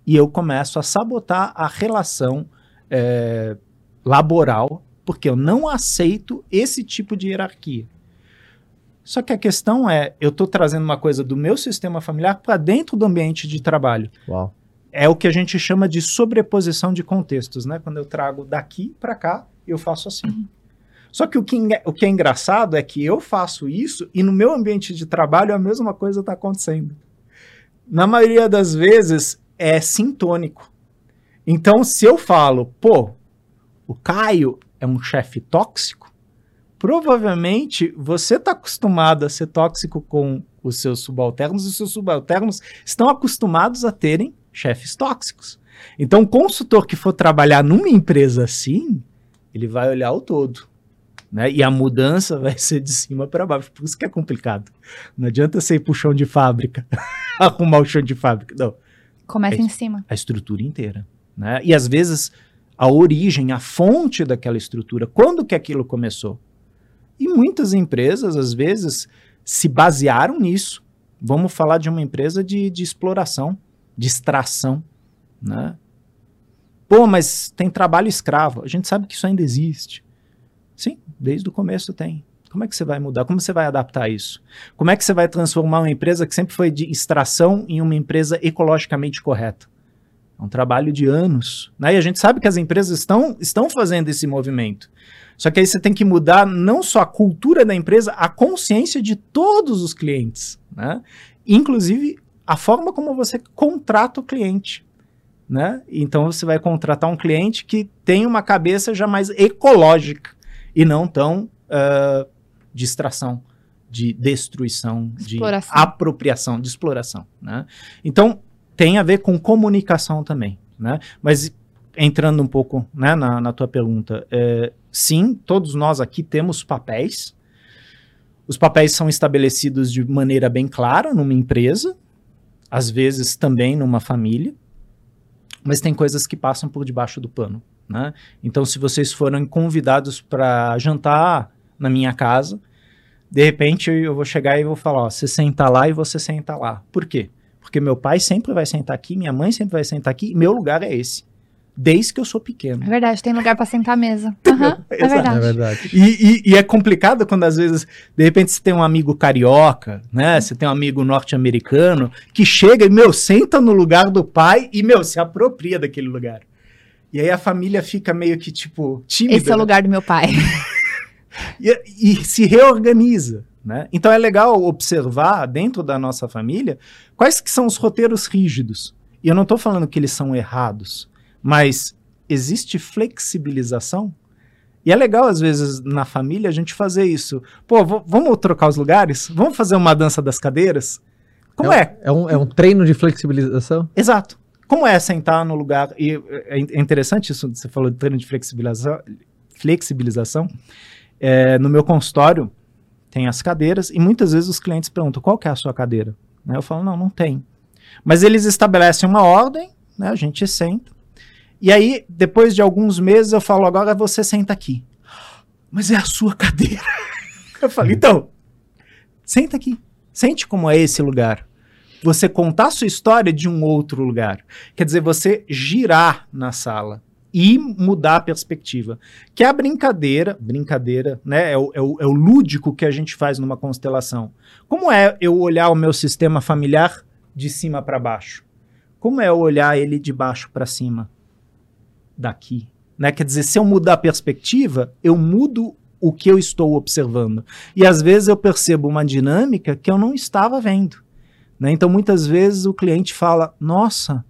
E eu começo a sabotar a relação é, laboral porque eu não aceito esse tipo de hierarquia. Só que a questão é, eu estou trazendo uma coisa do meu sistema familiar para dentro do ambiente de trabalho. Uau. É o que a gente chama de sobreposição de contextos, né? Quando eu trago daqui para cá, eu faço assim. Uhum. Só que o que, o que é engraçado é que eu faço isso e no meu ambiente de trabalho a mesma coisa está acontecendo. Na maioria das vezes é sintônico. Então, se eu falo, pô, o Caio é um chefe tóxico, provavelmente você está acostumado a ser tóxico com os seus subalternos e os seus subalternos estão acostumados a terem chefes tóxicos. Então, o consultor que for trabalhar numa empresa assim, ele vai olhar o todo. Né? E a mudança vai ser de cima para baixo. Por isso que é complicado. Não adianta você ir para o chão de fábrica, arrumar o chão de fábrica. Não. Começa é em cima. A estrutura inteira. Né? E às vezes a origem, a fonte daquela estrutura, quando que aquilo começou. E muitas empresas, às vezes, se basearam nisso. Vamos falar de uma empresa de, de exploração, de extração, né? Pô, mas tem trabalho escravo. A gente sabe que isso ainda existe. Sim, desde o começo tem. Como é que você vai mudar? Como você vai adaptar isso? Como é que você vai transformar uma empresa que sempre foi de extração em uma empresa ecologicamente correta? É um trabalho de anos. Né? E a gente sabe que as empresas estão, estão fazendo esse movimento. Só que aí você tem que mudar não só a cultura da empresa, a consciência de todos os clientes. Né? Inclusive a forma como você contrata o cliente. Né? Então você vai contratar um cliente que tem uma cabeça já mais ecológica e não tão uh, de extração, de destruição, exploração. de apropriação, de exploração. Né? Então tem a ver com comunicação também, né? Mas entrando um pouco né, na, na tua pergunta, é, sim, todos nós aqui temos papéis. Os papéis são estabelecidos de maneira bem clara numa empresa, às vezes também numa família, mas tem coisas que passam por debaixo do pano. Né? Então, se vocês forem convidados para jantar na minha casa, de repente eu vou chegar e vou falar: ó, você senta lá e você senta lá. Por quê? Porque meu pai sempre vai sentar aqui, minha mãe sempre vai sentar aqui, meu lugar é esse. Desde que eu sou pequeno. É verdade, tem lugar para sentar à mesa. Uhum, é verdade. É verdade. E, e, e, é complicado quando, às vezes, de repente, você tem um amigo carioca, né? Você tem um amigo norte-americano que chega e, meu, senta no lugar do pai e, meu, se apropria daquele lugar. E aí a família fica meio que, tipo, tímida. Esse é o né? lugar do meu pai. e, e se reorganiza. Né? Então é legal observar dentro da nossa família quais que são os roteiros rígidos. E eu não estou falando que eles são errados, mas existe flexibilização. E é legal, às vezes, na família, a gente fazer isso. Pô, vamos trocar os lugares? Vamos fazer uma dança das cadeiras? Como é? É, é um, é um treino de flexibilização? Exato. Como é sentar no lugar? E é, é interessante isso, você falou de treino de flexibilização. flexibilização. É, no meu consultório, tem as cadeiras, e muitas vezes os clientes perguntam, qual que é a sua cadeira? Né? Eu falo, não, não tem. Mas eles estabelecem uma ordem, né? A gente senta. E aí, depois de alguns meses, eu falo, agora você senta aqui. Mas é a sua cadeira. Eu falo, então, senta aqui. Sente como é esse lugar. Você contar sua história de um outro lugar. Quer dizer, você girar na sala e mudar a perspectiva. Que é a brincadeira, brincadeira, né? É o, é, o, é o lúdico que a gente faz numa constelação. Como é eu olhar o meu sistema familiar de cima para baixo? Como é eu olhar ele de baixo para cima? Daqui. Né? Quer dizer, se eu mudar a perspectiva, eu mudo o que eu estou observando. E às vezes eu percebo uma dinâmica que eu não estava vendo. Né? Então muitas vezes o cliente fala: Nossa,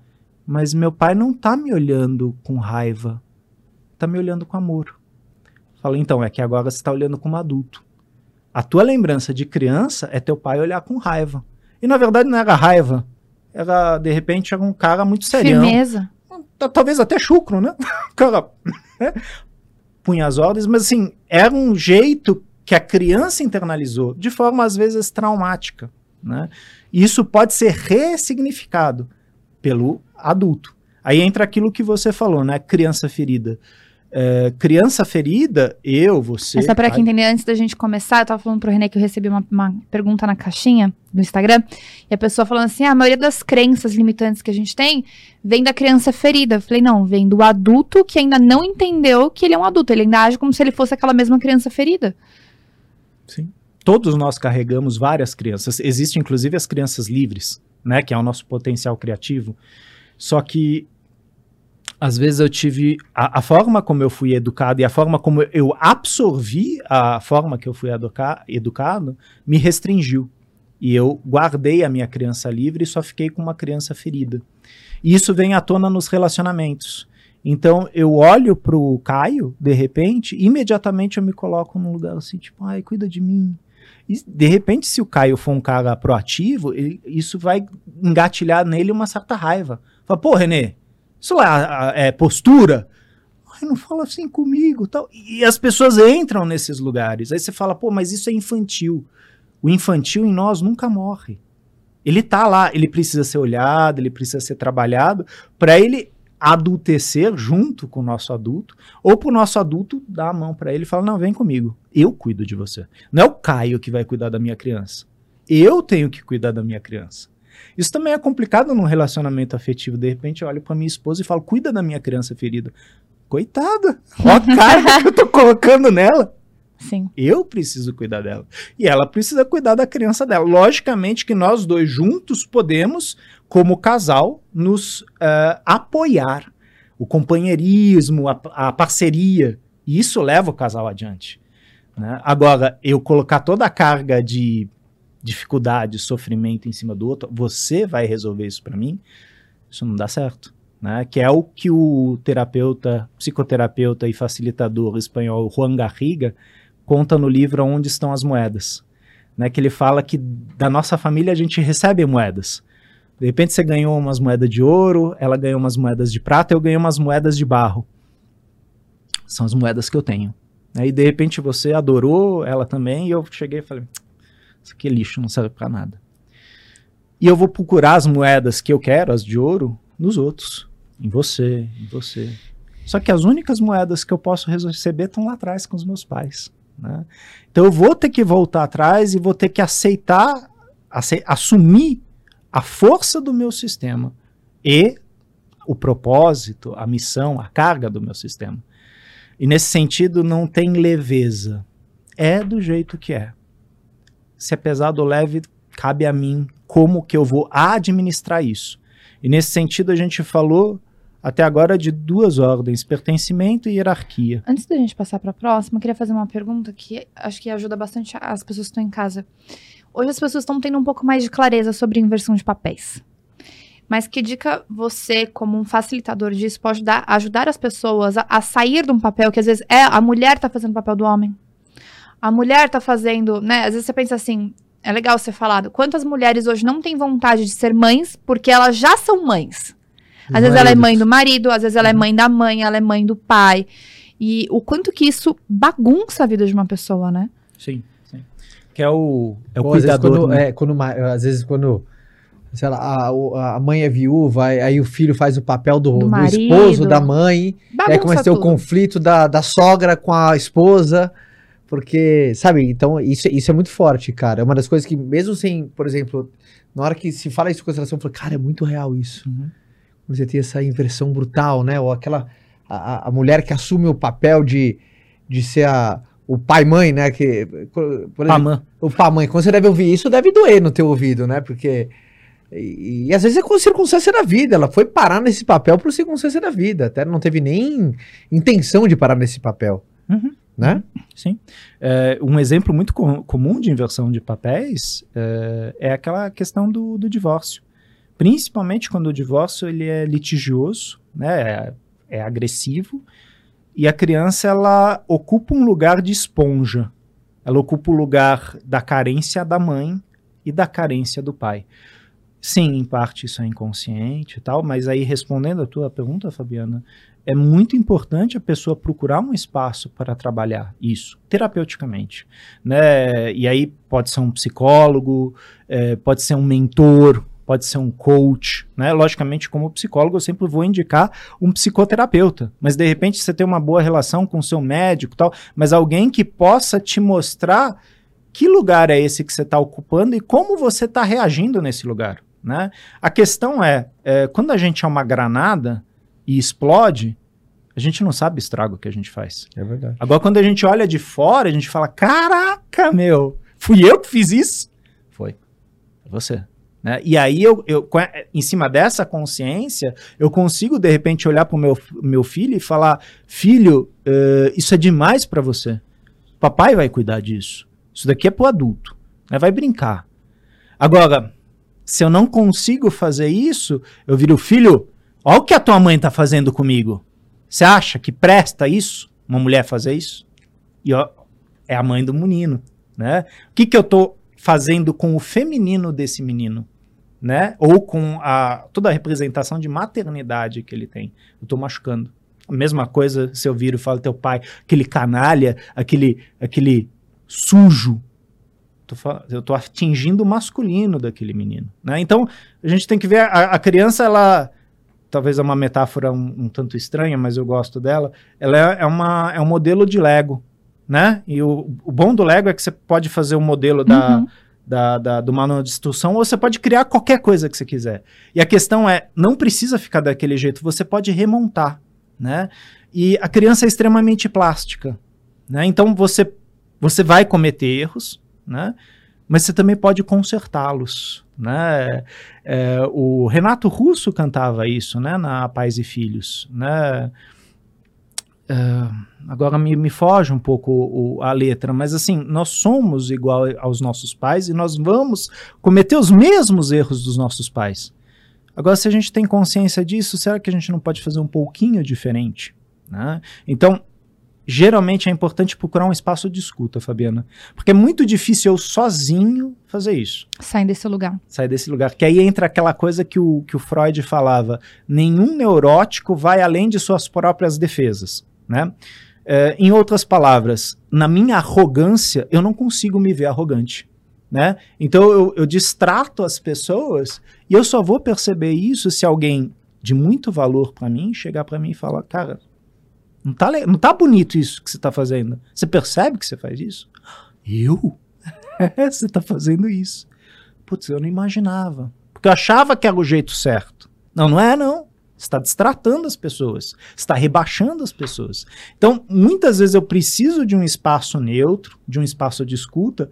mas meu pai não está me olhando com raiva, está me olhando com amor. Falo, então, é que agora você está olhando como adulto. A tua lembrança de criança é teu pai olhar com raiva. E na verdade não era raiva, era, de repente, era um cara muito sério. Firmeza. Talvez até chucro, né? Cara né? punha as ordens, mas assim, era um jeito que a criança internalizou, de forma às vezes traumática. Né? Isso pode ser ressignificado pelo adulto. Aí entra aquilo que você falou, né? Criança ferida. É, criança ferida, eu, você. Essa para quem entender, antes da gente começar, eu tava falando pro René que eu recebi uma, uma, pergunta na caixinha do Instagram, e a pessoa falando assim: ah, a maioria das crenças limitantes que a gente tem vem da criança ferida. Eu falei, não, vem do adulto que ainda não entendeu que ele é um adulto, ele ainda age como se ele fosse aquela mesma criança ferida. Sim. Todos nós carregamos várias crianças. Existem, inclusive, as crianças livres, né? Que é o nosso potencial criativo. Só que às vezes eu tive a, a, forma como eu fui educado e a forma como eu absorvi a forma que eu fui educa, educado me restringiu. E eu guardei a minha criança livre e só fiquei com uma criança ferida. E isso vem à tona nos relacionamentos. Então eu olho pro Caio, de repente, imediatamente eu me coloco num lugar assim, tipo, ai, cuida de mim. E de repente, se o Caio for um cara proativo, ele, isso vai engatilhar nele uma certa raiva. Fala, pô, Renê, isso lá é postura? Ai, não fala assim comigo. tal. E as pessoas entram nesses lugares. Aí você fala, pô, mas isso é infantil. O infantil em nós nunca morre. Ele tá lá, ele precisa ser olhado, ele precisa ser trabalhado para ele adultecer junto com o nosso adulto, ou para o nosso adulto dar a mão para ele e falar: Não, vem comigo, eu cuido de você. Não é o Caio que vai cuidar da minha criança. Eu tenho que cuidar da minha criança. Isso também é complicado num relacionamento afetivo. De repente eu olho para minha esposa e falo: cuida da minha criança ferida. Coitada, olha a carga que eu tô colocando nela. Sim. Eu preciso cuidar dela. E ela precisa cuidar da criança dela. Logicamente que nós dois juntos podemos, como casal, nos uh, apoiar. O companheirismo, a, a, parceria. E isso leva o casal adiante. Né? Agora, eu colocar toda a carga de dificuldade, sofrimento em cima do outro, você vai resolver isso para mim, isso não dá certo. Né? Que é o que o terapeuta, psicoterapeuta e facilitador espanhol Juan Garriga conta no livro Onde Estão as Moedas. Né? Que ele fala que da nossa família a gente recebe moedas. De repente você ganhou umas moedas de ouro, ela ganhou umas moedas de prata, eu ganhei umas moedas de barro. São as moedas que eu tenho. Aí de repente você adorou ela também, e eu cheguei e falei: isso aqui é lixo, não serve para nada. E eu vou procurar as moedas que eu quero, as de ouro, nos outros. Em você, em você. Só que as únicas moedas que eu posso receber estão lá atrás com os meus pais. Né? Então eu vou ter que voltar atrás e vou ter que aceitar, ace assumir a força do meu sistema e o propósito, a missão, a carga do meu sistema. E nesse sentido não tem leveza. É do jeito que é se é pesado ou leve, cabe a mim como que eu vou administrar isso. E nesse sentido a gente falou até agora de duas ordens, pertencimento e hierarquia. Antes da gente passar para a próxima, eu queria fazer uma pergunta que acho que ajuda bastante as pessoas que estão em casa. Hoje as pessoas estão tendo um pouco mais de clareza sobre inversão de papéis. Mas que dica você, como um facilitador disso, pode dar, ajudar as pessoas a, a sair de um papel que às vezes é a mulher está fazendo o papel do homem, a mulher tá fazendo, né? Às vezes você pensa assim, é legal ser falado. Quantas mulheres hoje não têm vontade de ser mães porque elas já são mães? Às vezes ela é mãe do marido, às vezes ela é uhum. mãe da mãe, ela é mãe do pai. E o quanto que isso bagunça a vida de uma pessoa, né? Sim, sim. Que é o, é o Pô, cuidador. Às vezes, quando, né? é, quando, às vezes quando sei lá, a, a mãe é viúva, aí o filho faz o papel do, Do do esposo, da mãe, aí Bagunça começa a ter o conflito da, da sogra com a esposa, porque, sabe, então isso, isso é muito forte, cara. É uma das coisas que, mesmo sem, por exemplo, na hora que se fala isso em eu falo, cara, é muito real isso. Uhum. Você tem essa inversão brutal, né? Ou aquela, a, a- mulher que assume o papel de, de ser a, o pai-mãe, né? Que, por exemplo, o pai-mãe, quando você deve ouvir isso, deve doer no teu ouvido, né? Porque. E, e às vezes é com circunstância da vida. Ela foi parar nesse papel por circunstância da vida. Até não teve nem intenção de parar nesse papel, Uhum. Né? Sim. É, um exemplo muito co- comum de inversão de papéis é, é aquela questão do, do divórcio. Principalmente quando o divórcio ele é litigioso, né, é, é agressivo, e a criança ela ocupa um lugar de esponja. Ela ocupa o lugar da carência da mãe e da carência do pai. Sim, em parte isso é inconsciente e tal, mas aí respondendo a tua pergunta, Fabiana, é muito importante a pessoa procurar um espaço para trabalhar isso, terapeuticamente. Né? E aí pode ser um psicólogo, eh, pode ser um mentor, pode ser um coach. Né? Logicamente, como psicólogo, eu sempre vou indicar um psicoterapeuta. Mas de repente você tem uma boa relação com o seu médico tal, mas alguém que possa te mostrar que lugar é esse que você está ocupando e como você está reagindo nesse lugar. Né? A questão é, eh, quando a gente é uma granada e explode, a gente não sabe o estrago que a gente faz. É verdade. Agora, quando a gente olha de fora, a gente fala: caraca, meu, fui eu que fiz isso? Foi. Foi você. Né? E aí, eu, eu, em cima dessa consciência, eu consigo, de repente, olhar para o meu, meu filho e falar: filho, eh, isso é demais para você. Papai vai cuidar disso. Isso daqui é pro adulto. Né? Vai brincar. Agora, se eu não consigo fazer isso, eu viro filho. Olha o que a tua mãe tá fazendo comigo. Você acha que presta isso? Uma mulher fazer isso? E ó, é a mãe do menino, né? O que, que eu tô fazendo com o feminino desse menino? Né? Ou com a, toda a representação de maternidade que ele tem. Eu tô machucando. A mesma coisa se eu viro e falo teu pai, aquele canalha, aquele, aquele sujo. Eu tô atingindo o masculino daquele menino. Né? Então, a gente tem que ver a, a criança, ela. Talvez é uma metáfora um, um tanto estranha, mas eu gosto dela. Ela é, é uma, é um modelo de Lego. Né? E o, o bom do Lego é que você pode fazer um modelo da, Uhum. da, da- do manual de instrução, ou você pode criar qualquer coisa que você quiser. E a questão é, não precisa ficar daquele jeito, você pode remontar, né? E a criança é extremamente plástica, né? Então você, você vai cometer erros, né? Mas você também pode consertá-los, né? É, o Renato Russo cantava isso, né? Na Pais e Filhos, né? É, agora me, me foge um pouco o- a letra, mas assim, nós somos igual aos nossos pais e nós vamos cometer os mesmos erros dos nossos pais. Agora, se a gente tem consciência disso, será que a gente não pode fazer um pouquinho diferente? né? Então, geralmente é importante procurar um espaço de escuta, Fabiana, porque é muito difícil eu sozinho fazer isso Saem desse lugar. sair desse lugar. Que aí entra aquela coisa que o, que o Freud falava: nenhum neurótico vai além de suas próprias defesas. Né? É, em outras palavras, na minha arrogância, eu não consigo me ver arrogante. Né? Então eu, eu distrato as pessoas e eu só vou perceber isso se alguém de muito valor para mim chegar para mim e falar: cara, não tá, não tá bonito isso que você tá fazendo. Você percebe que você faz isso? Eu? Você tá fazendo isso. Putz, eu não imaginava. Porque eu achava que era o jeito certo. Não, não é, não. Você está destratando as pessoas. Está rebaixando as pessoas. Então, muitas vezes eu preciso de um espaço neutro, de um espaço de escuta,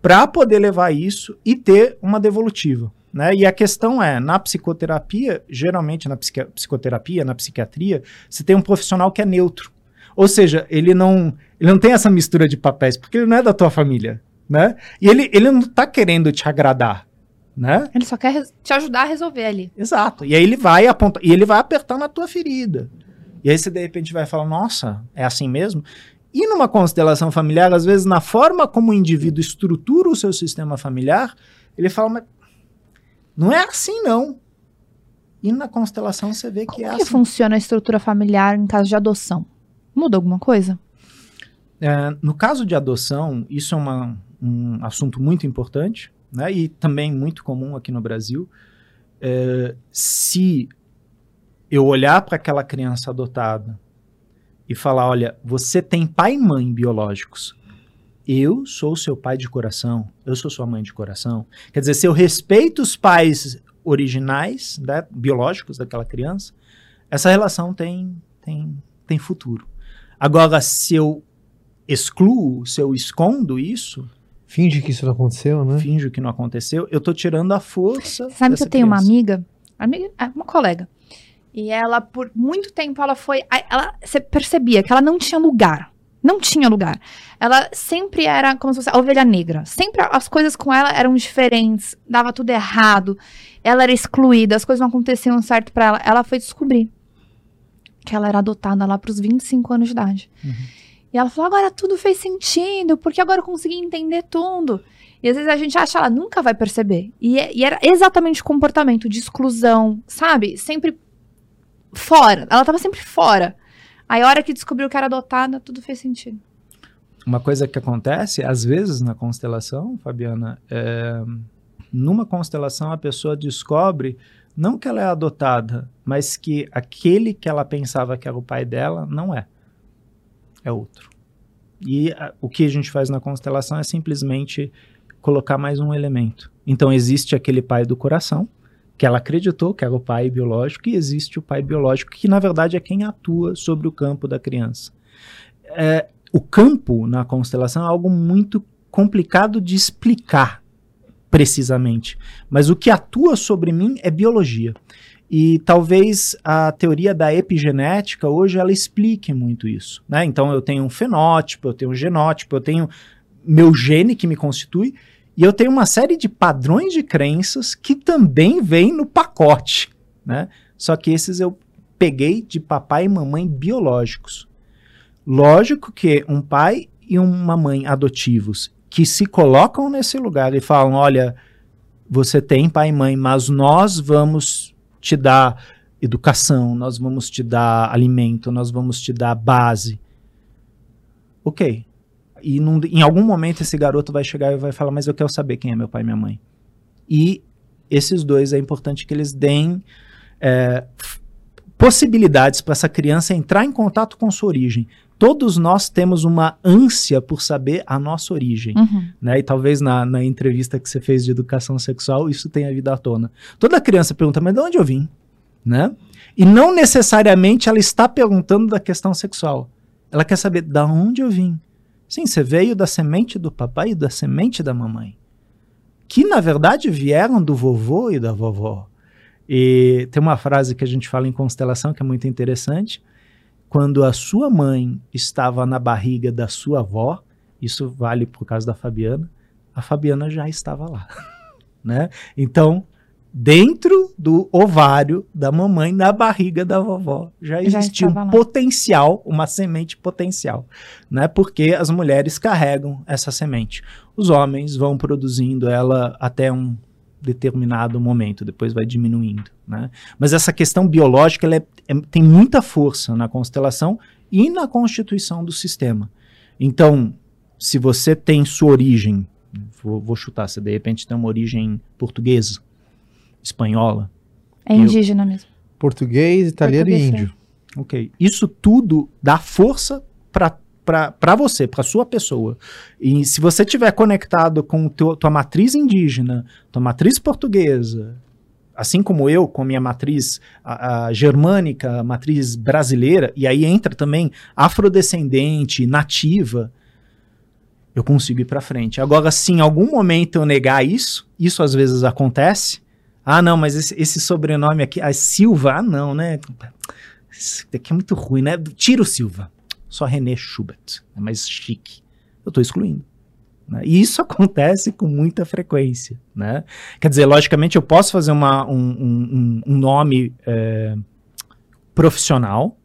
para poder levar isso e ter uma devolutiva. Né? E a questão é, na psicoterapia, geralmente na psicoterapia, na psiquiatria, você tem um profissional que é neutro. Ou seja, ele não, ele não tem essa mistura de papéis, porque ele não é da tua família. Né? E ele, ele não tá querendo te agradar, né? Ele só quer te ajudar a resolver ali. Exato. E aí ele vai apontar, e ele vai apertar na tua ferida. E aí você de repente vai falar, nossa, é assim mesmo? E numa constelação familiar, às vezes na forma como o indivíduo estrutura o seu sistema familiar, ele fala, mas não é assim não. E na constelação você vê que Como é que assim. funciona a estrutura familiar em caso de adoção? Muda alguma coisa? É, no caso de adoção, isso é uma- um assunto muito importante, né, e também muito comum aqui no Brasil. é, se eu olhar para aquela criança adotada e falar: olha, você tem pai e mãe biológicos. Eu sou seu pai de coração, eu sou sua mãe de coração. Quer dizer, se eu respeito os pais originais, né, biológicos daquela criança, essa relação tem, tem, tem futuro. Agora, se eu excluo, se eu escondo isso. Finge que isso não aconteceu, né? Finge que não aconteceu, eu tô tirando a força. Sabe que eu tenho criança. uma amiga, amiga, é, uma colega, e ela, por muito tempo, ela foi. Ela, você percebia que ela não tinha lugar. Não tinha lugar. Ela sempre era como se fosse a ovelha negra. Sempre as coisas com ela eram diferentes, dava tudo errado. Ela era excluída, as coisas não aconteciam certo para ela. Ela foi descobrir que ela era adotada lá para os 25 anos de idade. Uhum. E ela falou: agora tudo fez sentido, porque agora eu consegui entender tudo. E às vezes a gente acha que ela nunca vai perceber. E, é, e era exatamente o comportamento de exclusão, sabe? Sempre fora. Ela tava sempre fora. Aí a hora que descobriu que era adotada, tudo fez sentido. Uma coisa que acontece, às vezes, na constelação, Fabiana, é, numa constelação a pessoa descobre não que ela é adotada, mas que aquele que ela pensava que era o pai dela não é. É outro. E a, o que a gente faz na constelação é simplesmente colocar mais um elemento. Então existe aquele pai do coração, que ela acreditou que era o pai biológico, e existe o pai biológico, que na verdade é quem atua sobre o campo da criança. É, o campo na constelação é algo muito complicado de explicar precisamente, mas o que atua sobre mim é biologia. E talvez a teoria da epigenética hoje ela explique muito isso. Né? Então eu tenho um fenótipo, eu tenho um genótipo, eu tenho meu gene que me constitui, e eu tenho uma série de padrões de crenças que também vêm no pacote, né? Só que esses eu peguei de papai e mamãe biológicos. Lógico que um pai e uma mãe adotivos que se colocam nesse lugar e falam: olha, você tem pai e mãe, mas nós vamos te dar educação, nós vamos te dar alimento, nós vamos te dar base. Ok, e num, em algum momento esse garoto vai chegar e vai falar, mas eu quero saber quem é meu pai e minha mãe. E esses dois é importante que eles deem é, possibilidades para essa criança entrar em contato com sua origem. Todos nós temos uma ânsia por saber a nossa origem. Uhum. Né? E talvez na, na entrevista que você fez de educação sexual isso tenha vindo à tona. Toda criança pergunta, mas de onde eu vim? Né? E não necessariamente ela está perguntando da questão sexual. Ela quer saber de onde eu vim. Sim, você veio da semente do papai e da semente da mamãe. Que na verdade vieram do vovô e da vovó. E tem uma frase que a gente fala em constelação que é muito interessante. Quando a sua mãe estava na barriga da sua avó, isso vale por causa da Fabiana, a Fabiana já estava lá. né? Então, dentro do ovário da mamãe, na barriga da vovó, já existia já um potencial, uma semente potencial, né? Porque as mulheres carregam essa semente. Os homens vão produzindo ela até um determinado momento, depois vai diminuindo, né? Mas essa questão biológica é, é, tem muita força na constelação e na constituição do sistema. Então, se você tem sua origem, vou, vou chutar, se de repente tem uma origem portuguesa, espanhola. É indígena eu, mesmo. Português, italiano Português, e índio. É. Ok. Isso tudo dá força para você, para sua pessoa. E se você tiver conectado com teu, tua matriz indígena, tua matriz portuguesa, assim como eu, com minha matriz a, a germânica, a matriz brasileira, e aí entra também afrodescendente, nativa, eu consigo ir para frente. Agora, se em algum momento eu negar isso, isso às vezes acontece, ah, não, mas esse, esse sobrenome aqui, a Silva, ah, não, né? Isso daqui é muito ruim, né? Tira o Silva. Só René Schubert. É mais chique. Eu estou excluindo. Né? E isso acontece com muita frequência. Né? Quer dizer, logicamente, eu posso fazer uma, um, um, um nome é, profissional.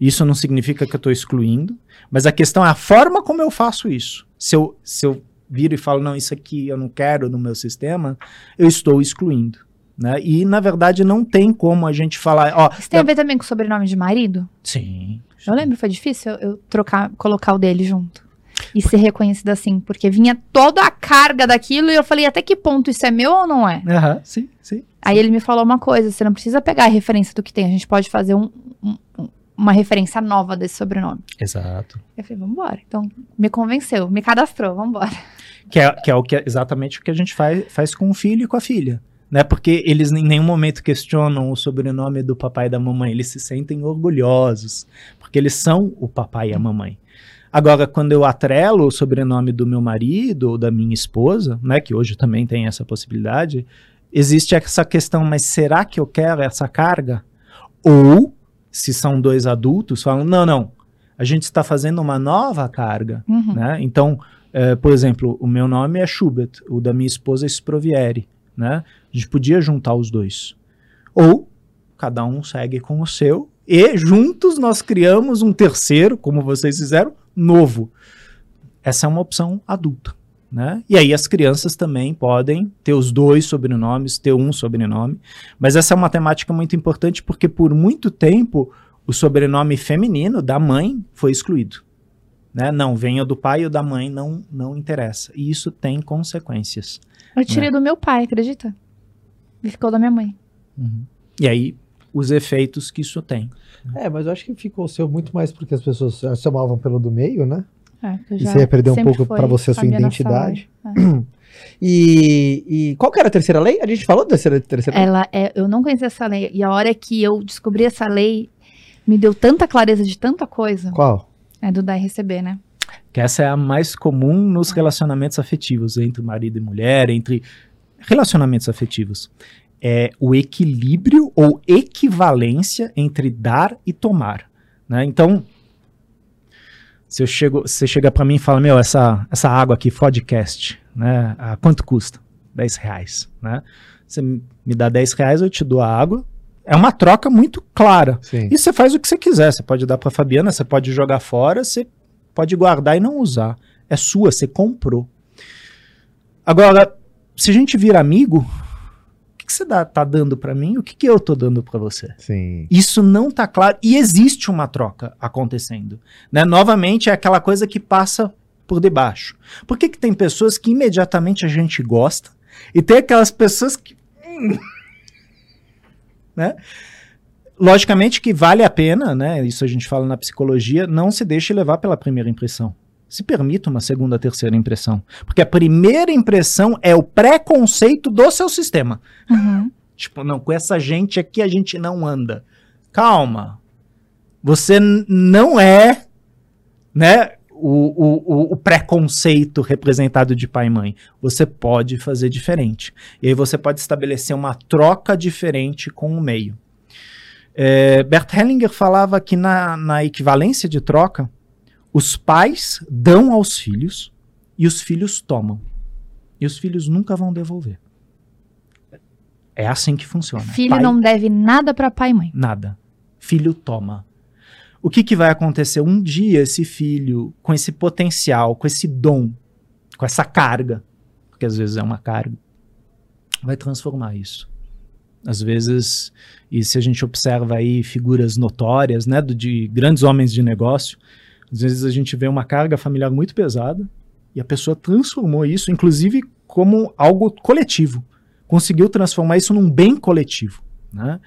Isso não significa que eu estou excluindo. Mas a questão é a forma como eu faço isso. Se eu, se eu viro e falo, não, isso aqui eu não quero no meu sistema, eu estou excluindo. Né? E, na verdade, não tem como a gente falar. Ó, isso tem a ver também com o sobrenome de marido? Sim. Eu lembro, foi difícil eu trocar, colocar o dele junto. E ser reconhecido assim, porque vinha toda a carga daquilo e eu falei, até que ponto isso é meu ou não é? Aham, sim, sim. Aí ele me falou uma coisa: você não precisa pegar a referência do que tem, a gente pode fazer um- um- um- uma referência nova desse sobrenome. Exato. Eu falei, vamos embora. Então, me convenceu, me cadastrou, vamos embora. Que é, que é o que, exatamente o que a gente faz, faz com o filho e com a filha. Né? Porque eles em nenhum momento questionam o sobrenome do papai e da mamãe. Eles se sentem orgulhosos. Porque eles são o papai e a mamãe. Agora, quando eu atrelo o sobrenome do meu marido ou da minha esposa, né, que hoje também tem essa possibilidade, existe essa questão, mas será que eu quero essa carga? Ou, se são dois adultos, falam, não, não, a gente está fazendo uma nova carga. Uhum. Né? Então, eh, por exemplo, o meu nome é Schubert, o da minha esposa é Sprovieri. Né? A gente podia juntar os dois. Ou cada um segue com o seu e juntos nós criamos um terceiro, como vocês fizeram, novo. Essa é uma opção adulta. Né? E aí as crianças também podem ter os dois sobrenomes, ter um sobrenome. Mas essa é uma temática muito importante porque por muito tempo o sobrenome feminino da mãe foi excluído. Né? Não, venha do pai ou da mãe, não, não interessa. E isso tem consequências. Eu tirei do meu pai, acredita? E ficou da minha mãe. E aí, os efeitos que isso tem. É, mas eu acho que ficou o seu muito mais porque as pessoas já chamavam pelo do meio, né? É, E você ia perder um pouco pra você a sua identidade. Salai. E, e qual que era a terceira lei? A gente falou da terceira, terceira lei? Ela é, eu não conhecia essa lei. E a hora que eu descobri essa lei, me deu tanta clareza de tanta coisa. Qual? É do dar e receber, né? Que essa é a mais comum nos relacionamentos afetivos, entre marido e mulher, entre relacionamentos afetivos. É o equilíbrio ou equivalência entre dar e tomar. Né? Então, se eu chego, você chega para mim e fala, meu, essa, essa água aqui, podcast, né? A quanto custa? 10 reais. Né? Você me dá 10 reais, eu te dou a água. É uma troca muito clara. Sim. E você faz o que você quiser. Você pode dar para Fabiana, você pode jogar fora, você pode guardar e não usar. É sua, você comprou. Agora, se a gente vira amigo, que, que você dá, tá dando para mim? O que, que eu tô dando para você? Sim. Isso não tá claro e existe uma troca acontecendo, né? Novamente é aquela coisa que passa por debaixo. Por que, que tem pessoas que imediatamente a gente gosta e tem aquelas pessoas que hum, né? Logicamente que vale a pena, né? Isso a gente fala na psicologia, não se deixe levar pela primeira impressão. Se permita uma segunda, terceira impressão, porque a primeira impressão é o preconceito do seu sistema. Uhum. Tipo, não, com essa gente aqui a gente não anda. Calma. Você não é, né, o, o, o- o preconceito representado de pai e mãe. Você pode fazer diferente. E aí você pode estabelecer uma troca diferente com o meio. É, Bert Hellinger falava que na, na equivalência de troca, os pais dão aos filhos e os filhos tomam. E os filhos nunca vão devolver. É assim que funciona. Filho Pai, não deve nada pra pai e mãe. Nada. Filho toma. O que, que vai acontecer? Um dia esse filho, com esse potencial, com esse dom, com essa carga, porque às vezes é uma carga, vai transformar isso. Às vezes, e se a gente observa aí figuras notórias, né, de grandes homens de negócio, às vezes a gente vê uma carga familiar muito pesada e a pessoa transformou isso, inclusive, como algo coletivo. Conseguiu transformar isso num bem coletivo, né?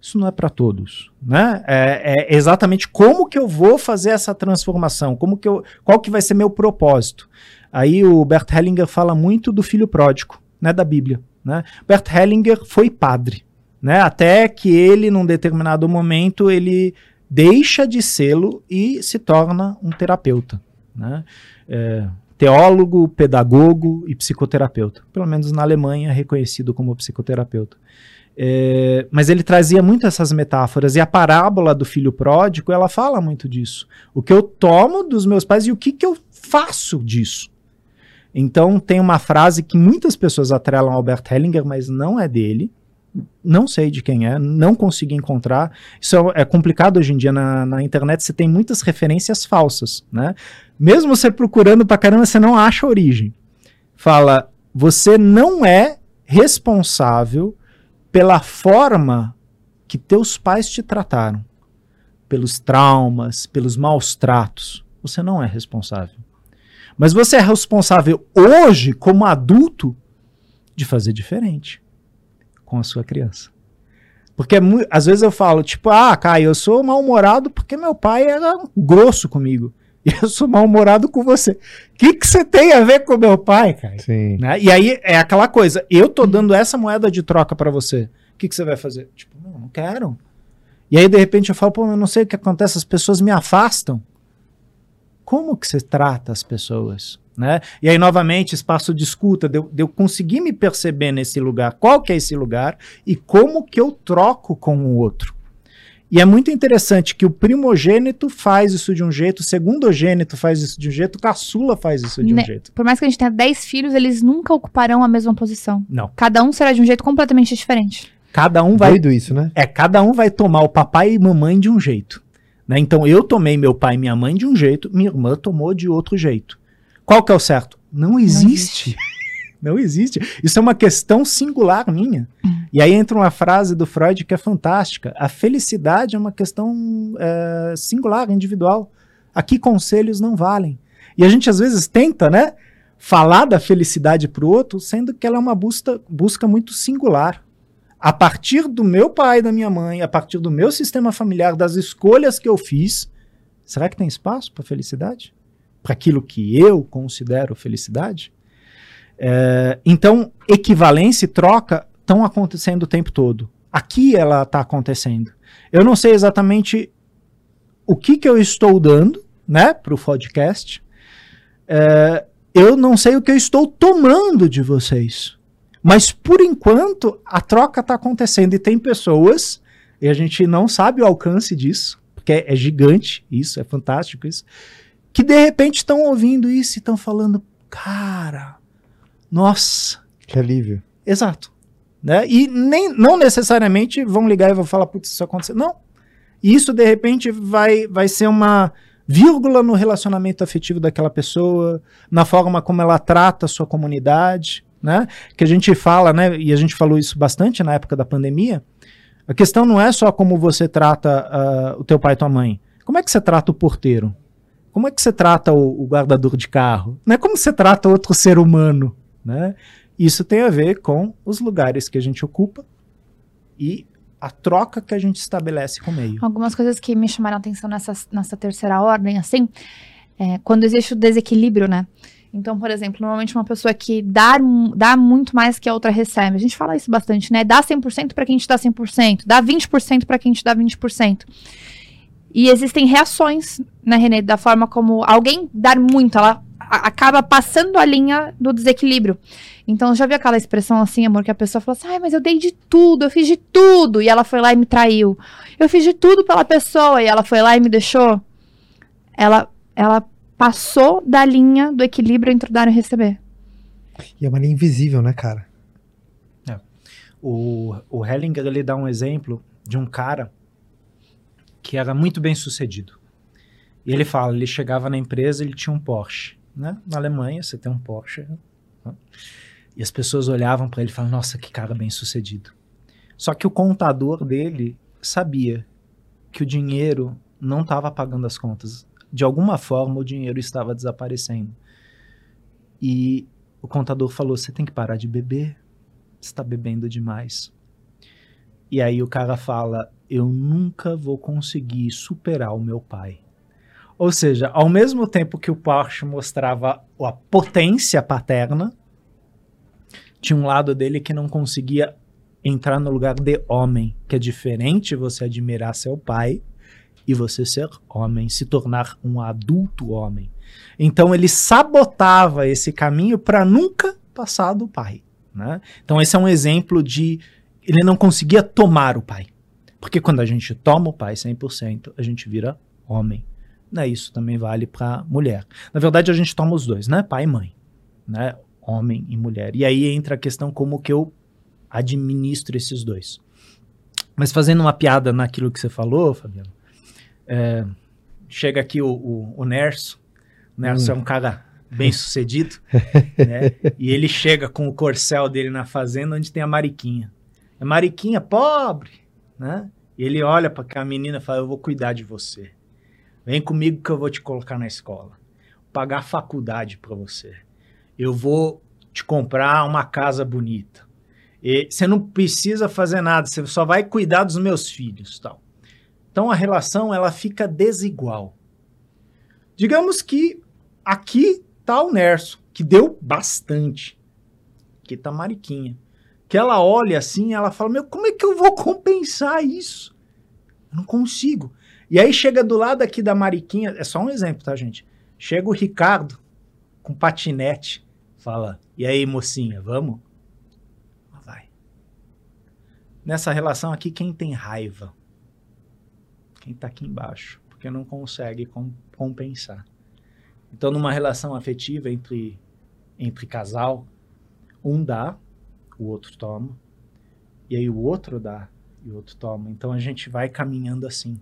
Isso não é para todos, né? É, é exatamente como que eu vou fazer essa transformação, como que eu, qual que vai ser meu propósito. Aí o Bert Hellinger fala muito do filho pródigo, né, da Bíblia, né? Bert Hellinger foi padre, né? Até que ele num determinado momento ele deixa de sê-lo e se torna um terapeuta, né? É, teólogo, pedagogo e psicoterapeuta. Pelo menos na Alemanha é reconhecido como psicoterapeuta. É, mas ele trazia muito essas metáforas e a parábola do filho pródigo ela fala muito disso. O que eu tomo dos meus pais e o que, que eu faço disso. Então tem uma frase que muitas pessoas atrelam ao Bert Hellinger, mas não é dele. Não sei de quem é, não consegui encontrar. Isso é, é complicado hoje em dia na, na internet. Você tem muitas referências falsas, né? Mesmo você procurando pra caramba, você não acha a origem. Fala, você não é responsável pela forma que teus pais te trataram, pelos traumas, pelos maus tratos. Você não é responsável. Mas você é responsável hoje, como adulto, de fazer diferente. Com a sua criança. Porque é às vezes eu falo, tipo, ah, Caio, eu sou mal-humorado porque meu pai era grosso comigo. E eu sou mal-humorado com você. O que, que você tem a ver com meu pai, Caio? Sim. Né? E aí é aquela coisa, eu tô dando essa moeda de troca para você. O que, que você vai fazer? Tipo, não, não quero. E aí, de repente, eu falo, pô, eu não sei o que acontece, as pessoas me afastam. Como que você trata as pessoas? Né? E aí, novamente, espaço de escuta, de eu, de eu conseguir me perceber nesse lugar, qual que é esse lugar e como que eu troco com o outro. E é muito interessante que o primogênito faz isso de um jeito, o segundogênito faz isso de um jeito, o caçula faz isso de um Ne- jeito. Por mais que a gente tenha 10 filhos, eles nunca ocuparão a mesma posição. Não. Cada um será de um jeito completamente diferente. Cada um vai Doido isso, né? É, cada um vai tomar o papai e mamãe de um jeito. Né? Então eu tomei meu pai e minha mãe de um jeito, minha irmã tomou de outro jeito. Qual que é o certo? Não existe. Não existe. Isso é uma questão singular minha. E aí entra uma frase do Freud que é fantástica. A felicidade é uma questão é, singular, individual. Aqui conselhos não valem. E a gente às vezes tenta, né, falar da felicidade para o outro, sendo que ela é uma busca, busca muito singular a partir do meu pai e da minha mãe, a partir do meu sistema familiar, das escolhas que eu fiz, será que tem espaço para felicidade? Para aquilo que eu considero felicidade? É, então, equivalência e troca estão acontecendo o tempo todo. Aqui ela está acontecendo. Eu não sei exatamente o que, que eu estou dando né, para o podcast. É, eu não sei o que eu estou tomando de vocês. Mas por enquanto a troca está acontecendo e tem pessoas, e a gente não sabe o alcance disso, porque é, gigante isso, é fantástico isso, que de repente estão ouvindo isso e estão falando, cara, nossa, Que alívio. exato. Né? E nem, não necessariamente vão ligar e vão falar, putz, isso aconteceu. Não. Isso, de repente, vai, vai ser uma vírgula no relacionamento afetivo daquela pessoa, na forma como ela trata a sua comunidade, né? Que a gente fala, né? E a gente falou isso bastante na época da pandemia. A questão não é só como você trata uh, o teu pai e tua mãe. Como é que você trata o porteiro? Como é que você trata o, o guardador de carro? Não é como você trata outro ser humano, né? Isso tem a ver com os lugares que a gente ocupa e a troca que a gente estabelece com o meio. Algumas coisas que me chamaram atenção nessa, nessa terceira ordem, assim, é, quando existe o desequilíbrio, né? Então, por exemplo, normalmente uma pessoa que dá, dá muito mais que a outra recebe. A gente fala isso bastante, né? Dá 100% para quem te dá 100%, dá 20% para quem te dá 20%. E existem reações, né, Renê, da forma como alguém dar muito, ela acaba passando a linha do desequilíbrio. Então, já viu aquela expressão assim, amor, que a pessoa fala assim, ai, mas eu dei de tudo, eu fiz de tudo, e ela foi lá e me traiu. Eu fiz de tudo pela pessoa, e ela foi lá e me deixou. Ela, ela passou da linha do equilíbrio entre o dar e o receber. E é uma linha invisível, né, cara? O, o Hellinger ele dá um exemplo de um cara que era muito bem sucedido. E ele fala, ele chegava na empresa, ele tinha um Porsche, né? Na Alemanha você tem um Porsche, né? e as pessoas olhavam para ele e falavam, nossa, que cara bem sucedido. Só que o contador dele sabia que o dinheiro não estava pagando as contas. De alguma forma o dinheiro estava desaparecendo. E o contador falou, você tem que parar de beber, está bebendo demais. E aí o cara fala: Eu nunca vou conseguir superar o meu pai. Ou seja, ao mesmo tempo que o Porsche mostrava a potência paterna, tinha um lado dele que não conseguia entrar no lugar de homem, que é diferente você admirar seu pai e você ser homem, se tornar um adulto homem. Então ele sabotava esse caminho para nunca passar do pai. Né? Então esse é um exemplo de ele não conseguia tomar o pai. Porque quando a gente toma o pai 100%, a gente vira homem. Né? Isso também vale para mulher. Na verdade, a gente toma os dois, né? Pai e mãe. Né? Homem e mulher. E aí entra a questão como que eu administro esses dois. Mas fazendo uma piada naquilo que você falou, Fabiano, é, chega aqui o, o, o Nerso. O Nerso Hum. é um cara bem sucedido, né? E ele chega com o corcel dele na fazenda onde tem a Mariquinha. A Mariquinha pobre, né? E ele olha para aquela menina e fala: Eu vou cuidar de você. Vem comigo que eu vou te colocar na escola. Pagar faculdade para você. Eu vou te comprar uma casa bonita. E você não precisa fazer nada, você só vai cuidar dos meus filhos, tal. Então a relação ela fica desigual. Digamos que aqui tá o Nerso, que deu bastante. Aqui tá a Mariquinha. Que ela olha assim, ela fala: "Meu, como é que eu vou compensar isso? Eu não consigo". E aí chega do lado aqui da Mariquinha, é só um exemplo, tá, gente? Chega o Ricardo com patinete, fala: "E aí, mocinha, vamos?" Vai. Nessa relação aqui, quem tem raiva? Quem tá aqui embaixo, porque não consegue com, compensar. Então, numa relação afetiva entre entre casal, um dá, o outro toma, e aí o outro dá e o outro toma. Então a gente vai caminhando assim.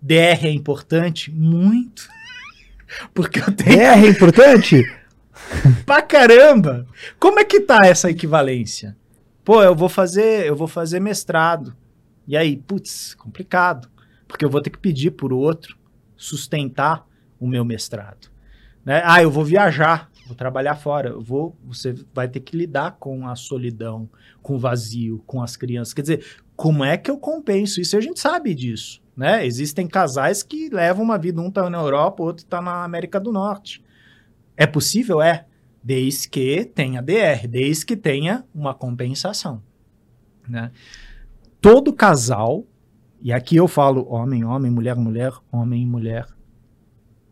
DR é importante? Muito. Porque eu tenho. DR é importante? pra caramba! Como é que tá essa equivalência? Pô, eu vou fazer, eu vou fazer mestrado. E aí, putz, complicado. Porque eu vou ter que pedir por outro sustentar o meu mestrado. Né? Ah, eu vou viajar, vou trabalhar fora. Vou, você vai ter que lidar com a solidão, com o vazio, com as crianças. Quer dizer, como é que eu compenso isso? A gente sabe disso. Né? Existem casais que levam uma vida, um está na Europa, outro está na América do Norte. É possível? É. Desde que tenha DR, desde que tenha uma compensação. Né? Todo casal, e aqui eu falo homem, homem, mulher, mulher, homem, mulher,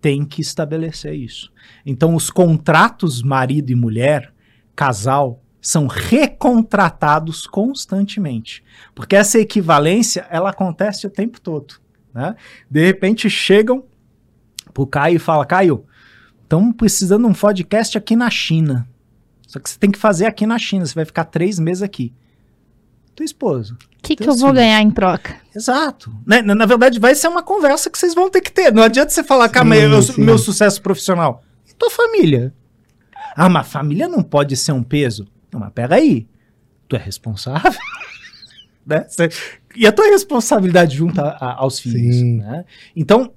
tem que estabelecer isso. Então, os contratos marido e mulher, casal, são recontratados constantemente. Porque essa equivalência, ela acontece o tempo todo. Né? De repente chegam pro Caio e falam, Caio, estamos precisando de um podcast aqui na China. Só que você tem que fazer aqui na China, você vai ficar três meses aqui. Tua esposa. O que, que eu vou ganhar em troca? Exato. Né? Na, na, verdade, vai ser uma conversa que vocês vão ter que ter. Não adianta você falar, calma, meu, meu sucesso profissional. E tua família? Ah, mas família não pode ser um peso. Não, mas peraí. Tu é responsável? né? Cê, e a tua responsabilidade junto a, a, aos filhos. Né? Então,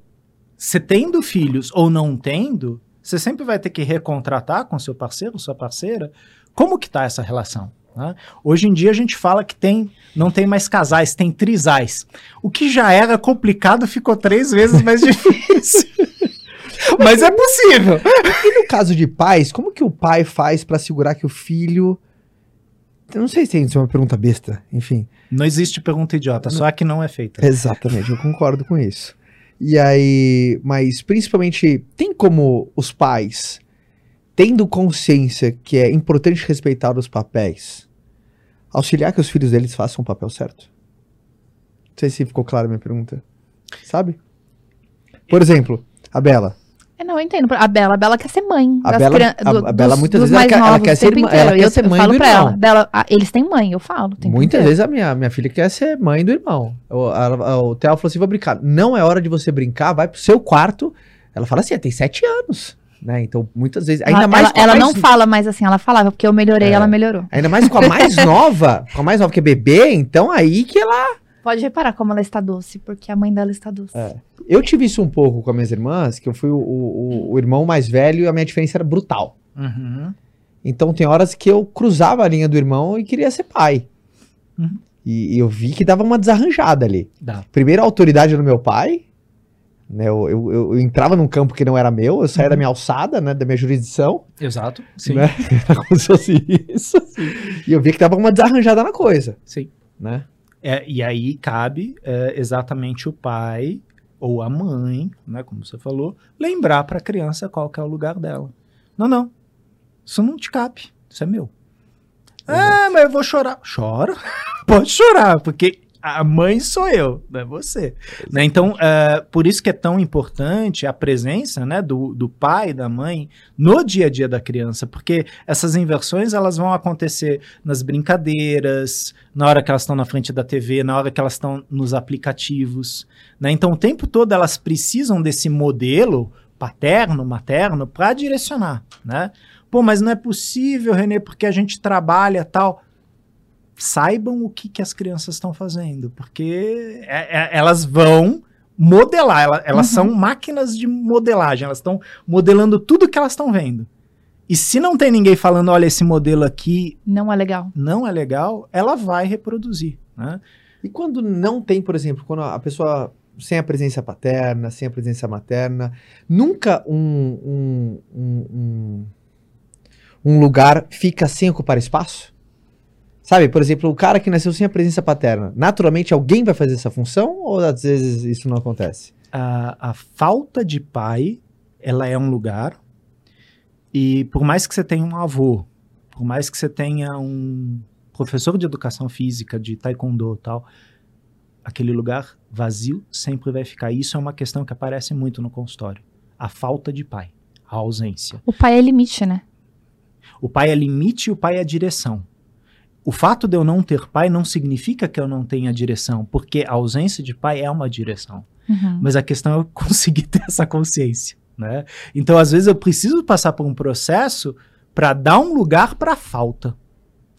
você tendo filhos ou não tendo, você sempre vai ter que recontratar com seu parceiro, sua parceira, como que tá essa relação. Né? Hoje em dia a gente fala que tem, não tem mais casais, tem trisais. O que já era complicado ficou três vezes mais difícil. Mas é possível. E no caso de pais, como que o pai faz para segurar que o filho eu não sei se isso é uma pergunta besta, enfim. Não existe pergunta idiota, só a que não é feita. Exatamente, eu concordo com isso. E aí, mas principalmente, tem como os pais, tendo consciência que é importante respeitar os papéis, auxiliar que os filhos deles façam o papel certo? Não sei se ficou clara a minha pergunta. Sabe? Por exemplo, a Bela. Eu não entendo. A Bela, a Bela quer ser mãe. A Bela, a, a Bela dos, muitas dos vezes ela, ela, quer ser, irmã, ela quer eu, ser mãe eu falo do pra irmão. Ela, Bela, ah, eles têm mãe, eu falo. Muitas vezes a minha, minha filha quer ser mãe do irmão. O, a, o Theo falou assim: vou brincar. Não é hora de você brincar, vai pro seu quarto. Ela fala assim: tem sete anos. Né? Então, muitas vezes. Ainda ela, mais ela, ela mais... não fala mais assim, ela falava, porque eu melhorei, é, ela melhorou. Ainda mais com a mais nova, com a mais nova que é bebê, então aí que ela Pode reparar como ela está doce, porque a mãe dela está doce. É. Eu tive isso um pouco com as minhas irmãs, que eu fui o, o, o irmão mais velho e a minha diferença era brutal. Uhum. Então tem horas que eu cruzava a linha do irmão e queria ser pai. Uhum. E, e, eu vi que dava uma desarranjada ali. Dá. Primeiro a autoridade do meu pai. Né, eu, eu, eu, entrava num campo que não era meu, eu saía uhum. da minha alçada, né, da minha jurisdição. Exato, sim. Né? Fosse isso. Sim. E eu vi que dava uma desarranjada na coisa. Sim. Né? É, e aí cabe é, exatamente o pai ou a mãe, né, como você falou, lembrar para a criança qual que é o lugar dela. Não, não. Isso não te cabe. Isso é meu. Ah, mas eu vou chorar. Chora. Pode chorar, porque a mãe sou eu, não é você. Né? Então, uh, por isso que é tão importante a presença né, do, do pai, da mãe, no dia a dia da criança, porque essas inversões elas vão acontecer nas brincadeiras, na hora que elas estão na frente da TV, na hora que elas estão nos aplicativos. Né? Então, o tempo todo elas precisam desse modelo paterno, materno, para direcionar. Né? Pô, mas não é possível, Renê, porque a gente trabalha tal saibam o que, que as crianças estão fazendo, porque é, é, elas vão modelar, elas, elas uhum. são máquinas de modelagem, elas estão modelando tudo que elas estão vendo. E se não tem ninguém falando, olha, esse modelo aqui Não é legal. não é legal, ela vai reproduzir, né? E quando não tem, por exemplo, quando a pessoa sem a presença paterna, sem a presença materna, nunca um, um, um, um, um lugar fica sem ocupar espaço? Sabe, por exemplo, o cara que nasceu sem a presença paterna, naturalmente alguém vai fazer essa função ou às vezes isso não acontece? A, a falta de pai, ela é um lugar, e por mais que você tenha um avô, por mais que você tenha um professor de educação física, de taekwondo e tal, aquele lugar vazio sempre vai ficar. Isso é uma questão que aparece muito no consultório. A falta de pai, a ausência. O pai é limite, né? O pai é limite e o pai é direção. O fato de eu não ter pai não significa que eu não tenha direção, porque a ausência de pai é uma direção. Uhum. Mas a questão é eu conseguir ter essa consciência, né? Então, às vezes eu preciso passar por um processo para dar um lugar para a falta.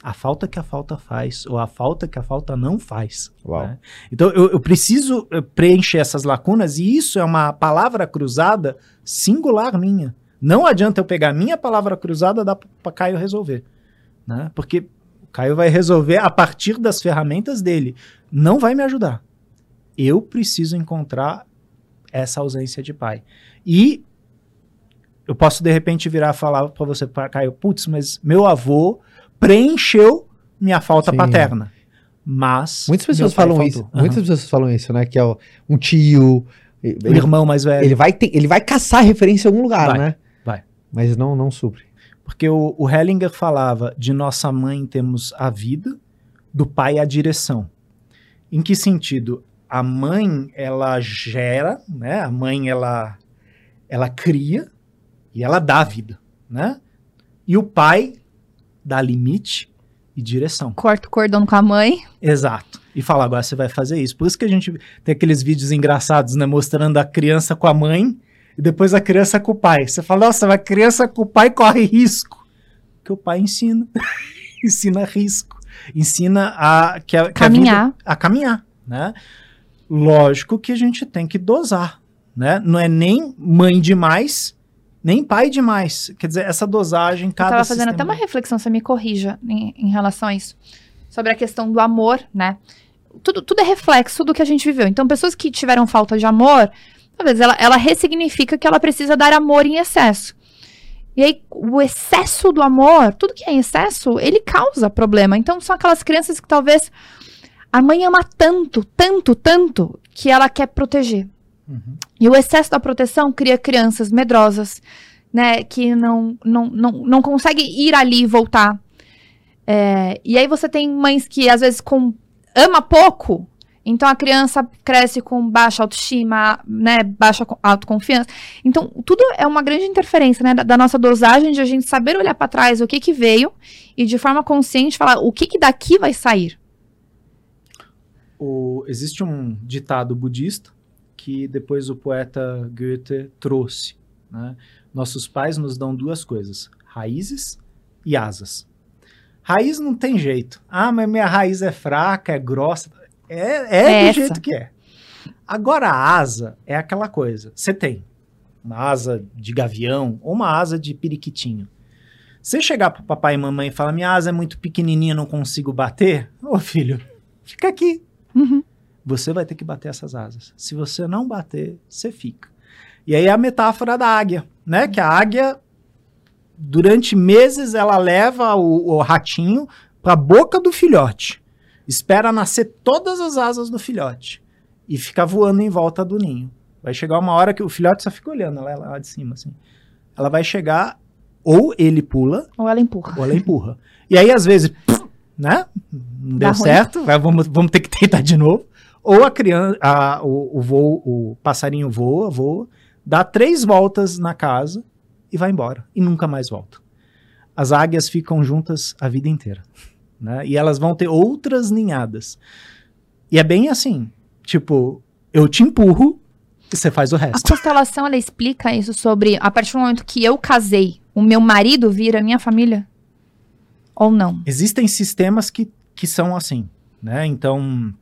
A falta que a falta faz, ou a falta que a falta não faz. Uau. né? Então, eu, eu preciso eh, preencher essas lacunas, e isso é uma palavra cruzada singular minha. Não adianta eu pegar a minha palavra cruzada e dar para Caio resolver. Né? Porque Caio vai resolver a partir das ferramentas dele. Não vai me ajudar. Eu preciso encontrar essa ausência de pai. E eu posso, de repente, virar e falar para você, Caio, putz, mas meu avô preencheu minha falta Sim. paterna. Mas. Muitas pessoas falam isso. faltou. Muitas pessoas falam isso, né? Que é um tio. Ele, irmão mais velho. ele vai ter- ele vai caçar referência em algum lugar, Vai, né? vai. Mas não, não supre. Porque o, o Hellinger falava de nossa mãe temos a vida, do pai a direção. Em que sentido? A mãe, ela gera, né? A mãe, ela, ela cria e ela dá vida, né? E o pai dá limite e direção. Corta o cordão com a mãe. Exato. E fala, agora você vai fazer isso. Por isso que a gente tem aqueles vídeos engraçados, né? Mostrando a criança com a mãe e depois a criança com o pai. Você fala, nossa, a criança com o pai corre risco. Que o pai ensina. ensina risco. Ensina a, que a, que a Caminhar. vida- a caminhar, né? Lógico que a gente tem que dosar, né? Não é nem mãe demais, nem pai demais. Quer dizer, essa dosagem, Eu cada tava fazendo até sistema- uma reflexão, você me corrija em, em relação a isso. Sobre a questão do amor, né? Tudo, tudo é reflexo do que a gente viveu. Então, pessoas que tiveram falta de amor, talvez ela, ela ressignifica que ela precisa dar amor em excesso. E aí, o excesso do amor, tudo que é em excesso, ele causa problema. Então, são aquelas crianças que talvez a mãe ama tanto, tanto, tanto, que ela quer proteger. Uhum. E o excesso da proteção cria crianças medrosas, né? Que não, não, não, não conseguem ir ali e voltar. É, e aí você tem mães que, às vezes, com, ama pouco, então a criança cresce com baixa autoestima, né? Baixa co- autoconfiança. Então, tudo é uma grande interferência, né? Da, da nossa dosagem, de a gente saber olhar para trás o que que veio e, de forma consciente, falar o que que daqui vai sair. o- existe um ditado budista que depois o poeta Goethe trouxe. né? Nossos pais nos dão duas coisas: raízes e asas. Raiz não tem jeito. Ah, mas minha raiz é fraca, é grossa. É, é, É do essa. jeito que é. Agora, a asa é aquela coisa. Você tem uma asa de gavião ou uma asa de periquitinho. Você chegar pro papai e mamãe e falar: minha asa é muito pequenininha, não consigo bater. Ô filho, fica aqui Uhum. você vai ter que bater essas asas. Se você não bater, você fica. E aí é a metáfora da águia, né? Que a águia, durante meses, ela leva o, o ratinho para a boca do filhote. Espera nascer todas as asas do filhote. E fica voando em volta do ninho. Vai chegar uma hora que o filhote só fica olhando ela lá de cima, assim. Ela vai chegar, ou ele pula, Ou ela empurra. ou ela empurra. E aí, às vezes, né? Não Dá deu ruim. certo, vai, vamos, vamos ter que tentar de novo. Ou a criança, a- o, o, voo, o passarinho voa, voa, dá três voltas na casa e vai embora. E nunca mais volta. As águias ficam juntas a vida inteira. Né? E elas vão ter outras ninhadas. E é bem assim: tipo, eu te empurro e você faz o A resto. constelação, ela explica isso sobre, a partir do momento que eu casei, o meu marido vira minha família? Ou não? Existem sistemas que, que são assim, né? Então,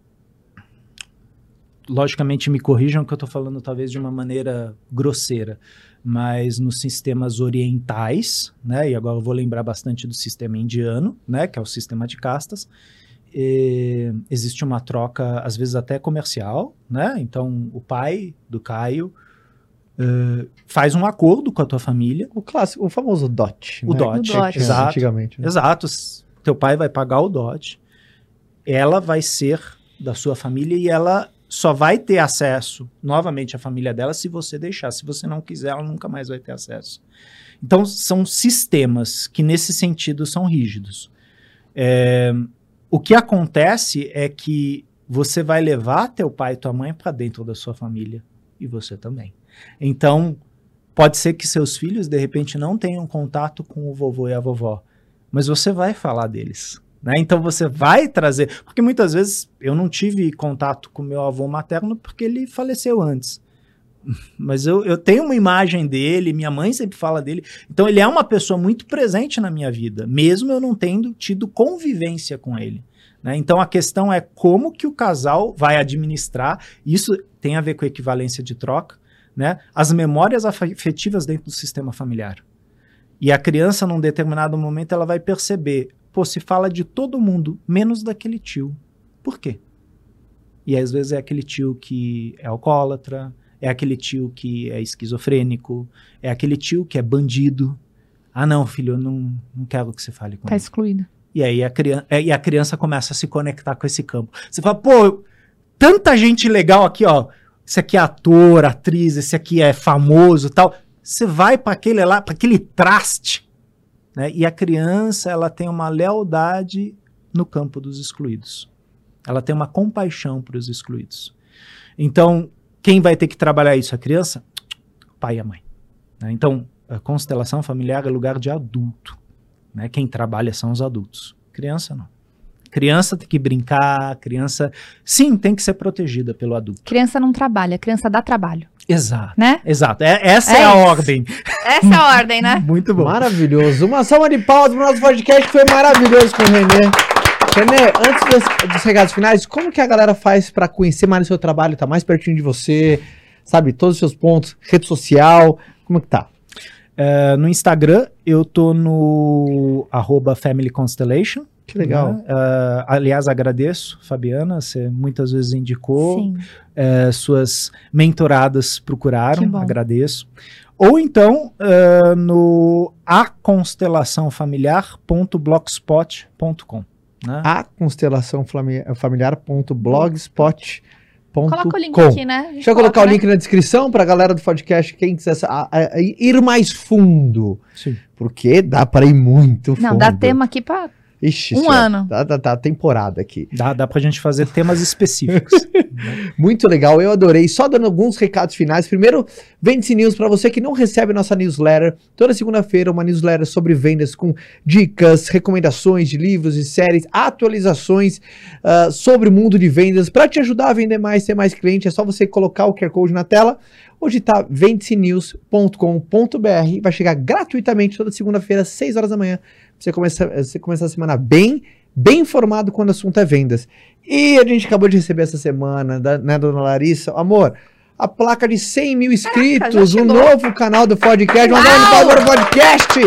logicamente me corrijam que eu estou falando talvez de uma maneira grosseira, mas nos sistemas orientais, né, e agora eu vou lembrar bastante do sistema indiano, né, que é o sistema de castas, existe uma troca, às vezes até comercial, né, então o pai do Caio uh, faz um acordo com a tua família. O clássico, o famoso DOT. O né? DOT, DOT. exato. Antigamente. Né? Exato, teu pai vai pagar o DOT, ela vai ser da sua família e ela só vai ter acesso novamente à família dela se você deixar. Se você não quiser, ela nunca mais vai ter acesso. Então, são sistemas que, nesse sentido, são rígidos. É, o que acontece é que você vai levar teu pai e tua mãe para dentro da sua família. E você também. Então, pode ser que seus filhos, de repente, não tenham contato com o vovô e a vovó. Mas você vai falar deles. Né? Então você vai trazer. Porque muitas vezes eu não tive contato com meu avô materno porque ele faleceu antes. Mas eu, eu tenho uma imagem dele, minha mãe sempre fala dele. Então ele é uma pessoa muito presente na minha vida, mesmo eu não tendo tido convivência com ele. Né? Então a questão é como que o casal vai administrar. Isso tem a ver com equivalência de troca, né? As memórias afetivas dentro do sistema familiar. E a criança, num determinado momento, ela vai perceber pô, se fala de todo mundo, menos daquele tio. Por quê? E às vezes é aquele tio que é alcoólatra, é aquele tio que é esquizofrênico, é aquele tio que é bandido. Ah, não, filho, eu não, não quero que você fale com Tá excluído. E aí a, criança, é, e a criança começa a se conectar com esse campo. Você fala, pô, tanta gente legal aqui, ó. Esse aqui é ator, atriz, esse aqui é famoso tal. Você vai para aquele lá, para aquele traste né? E a criança ela tem uma lealdade no campo dos excluídos. Ela tem uma compaixão para os excluídos. Então, quem vai ter que trabalhar isso? A criança? O pai e a mãe. Né? Então, a constelação familiar é lugar de adulto. Né? Quem trabalha são os adultos. Criança não. Criança tem que brincar, criança, sim, tem que ser protegida pelo adulto. Criança não trabalha, criança dá trabalho. Exato. Né? Exato. É, essa é, é a ordem. Essa é a ordem, né? Muito bom. Maravilhoso. Uma salva de palmas pro nosso podcast que foi maravilhoso com o Renê. Renê, antes dos, dos regados finais, como que a galera faz para conhecer mais o seu trabalho, tá mais pertinho de você, sabe, todos os seus pontos, rede social, como que tá? Uh, no Instagram, eu tô no arroba Family Constellation. Que legal. Né? Uh, aliás, agradeço, Fabiana, você muitas vezes indicou. Uh, suas mentoradas procuraram, agradeço. Ou então uh, no aconstelaçãofamiliar.blogspot.com. Né? Aconstelaçãofamiliar.blogspot.com Coloca o link aqui, né? Deixa eu colocar né? o link na descrição para a galera do podcast, quem quiser a, a, a ir mais fundo. Sim. Porque dá para ir muito fundo. Não, dá tema aqui para Ixi, um ano. Tá, tá, tá, temporada aqui. Dá, dá pra gente fazer temas específicos. Muito legal, eu adorei. Só dando alguns recados finais. Primeiro, Vende-se News para você que não recebe nossa newsletter. Toda segunda-feira, uma newsletter sobre vendas com dicas, recomendações de livros e séries, atualizações uh, sobre o mundo de vendas. Para te ajudar a vender mais, ter mais cliente, é só você colocar o QR Code na tela Hoje tá vendenews.com.br, vai chegar gratuitamente toda segunda-feira, às 6 horas da manhã. Você começa, você começar a semana bem, bem informado quando o assunto é vendas. E a gente acabou de receber essa semana, da, né, dona Larissa? Amor, a placa de 100 mil inscritos, o um novo canal do podcast, um novo podcast.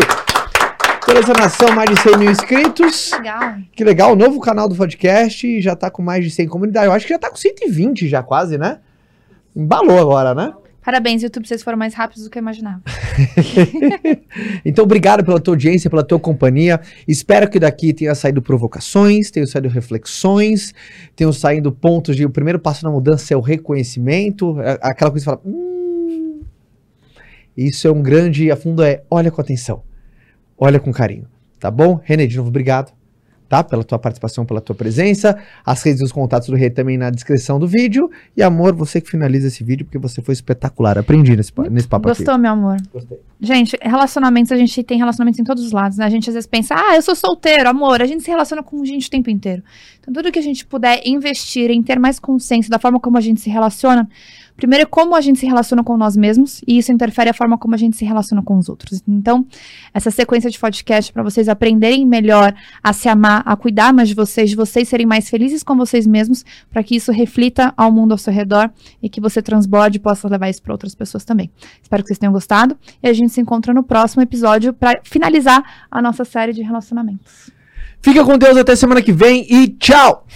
Selecionação, mais de 100 mil inscritos. Legal. Que legal, o novo canal do podcast, já tá com mais de 100 comunidades. Eu acho que já tá com 120 já quase, né? Embalou agora, né? Parabéns, YouTube, vocês foram mais rápidos do que eu imaginava. então, obrigado pela tua audiência, pela tua companhia. Espero que daqui tenha saído provocações, tenham saído reflexões, tenham saído pontos de o primeiro passo na mudança é o reconhecimento, é aquela coisa que você fala, hum, isso é um grande, a fundo é, olha com atenção, olha com carinho, tá bom? René, de novo, obrigado tá? Pela tua participação, pela tua presença. As redes e os contatos do Rei também na descrição do vídeo. E amor, você que finaliza esse vídeo porque você foi espetacular. Aprendi nesse, nesse papo Gostou, aqui. meu amor? Gostei. Gente, relacionamentos, a gente tem relacionamentos em todos os lados, né? A gente às vezes pensa, ah, eu sou solteiro, amor. A gente se relaciona com gente o tempo inteiro. Então Então, tudo que a gente puder investir em ter mais consciência da forma como a gente se relaciona, primeiro é como a gente se relaciona com nós mesmos, e isso interfere a forma como a gente se relaciona com os outros. Então, essa sequência de podcast para vocês aprenderem melhor a se amar, a cuidar mais de vocês, de vocês serem mais felizes com vocês mesmos, para que isso reflita ao mundo ao seu redor e que você transborde e possa levar isso para outras pessoas também. Espero que vocês tenham gostado e a gente se encontra no próximo episódio para finalizar a nossa série de relacionamentos. Fica com Deus até semana que vem e tchau!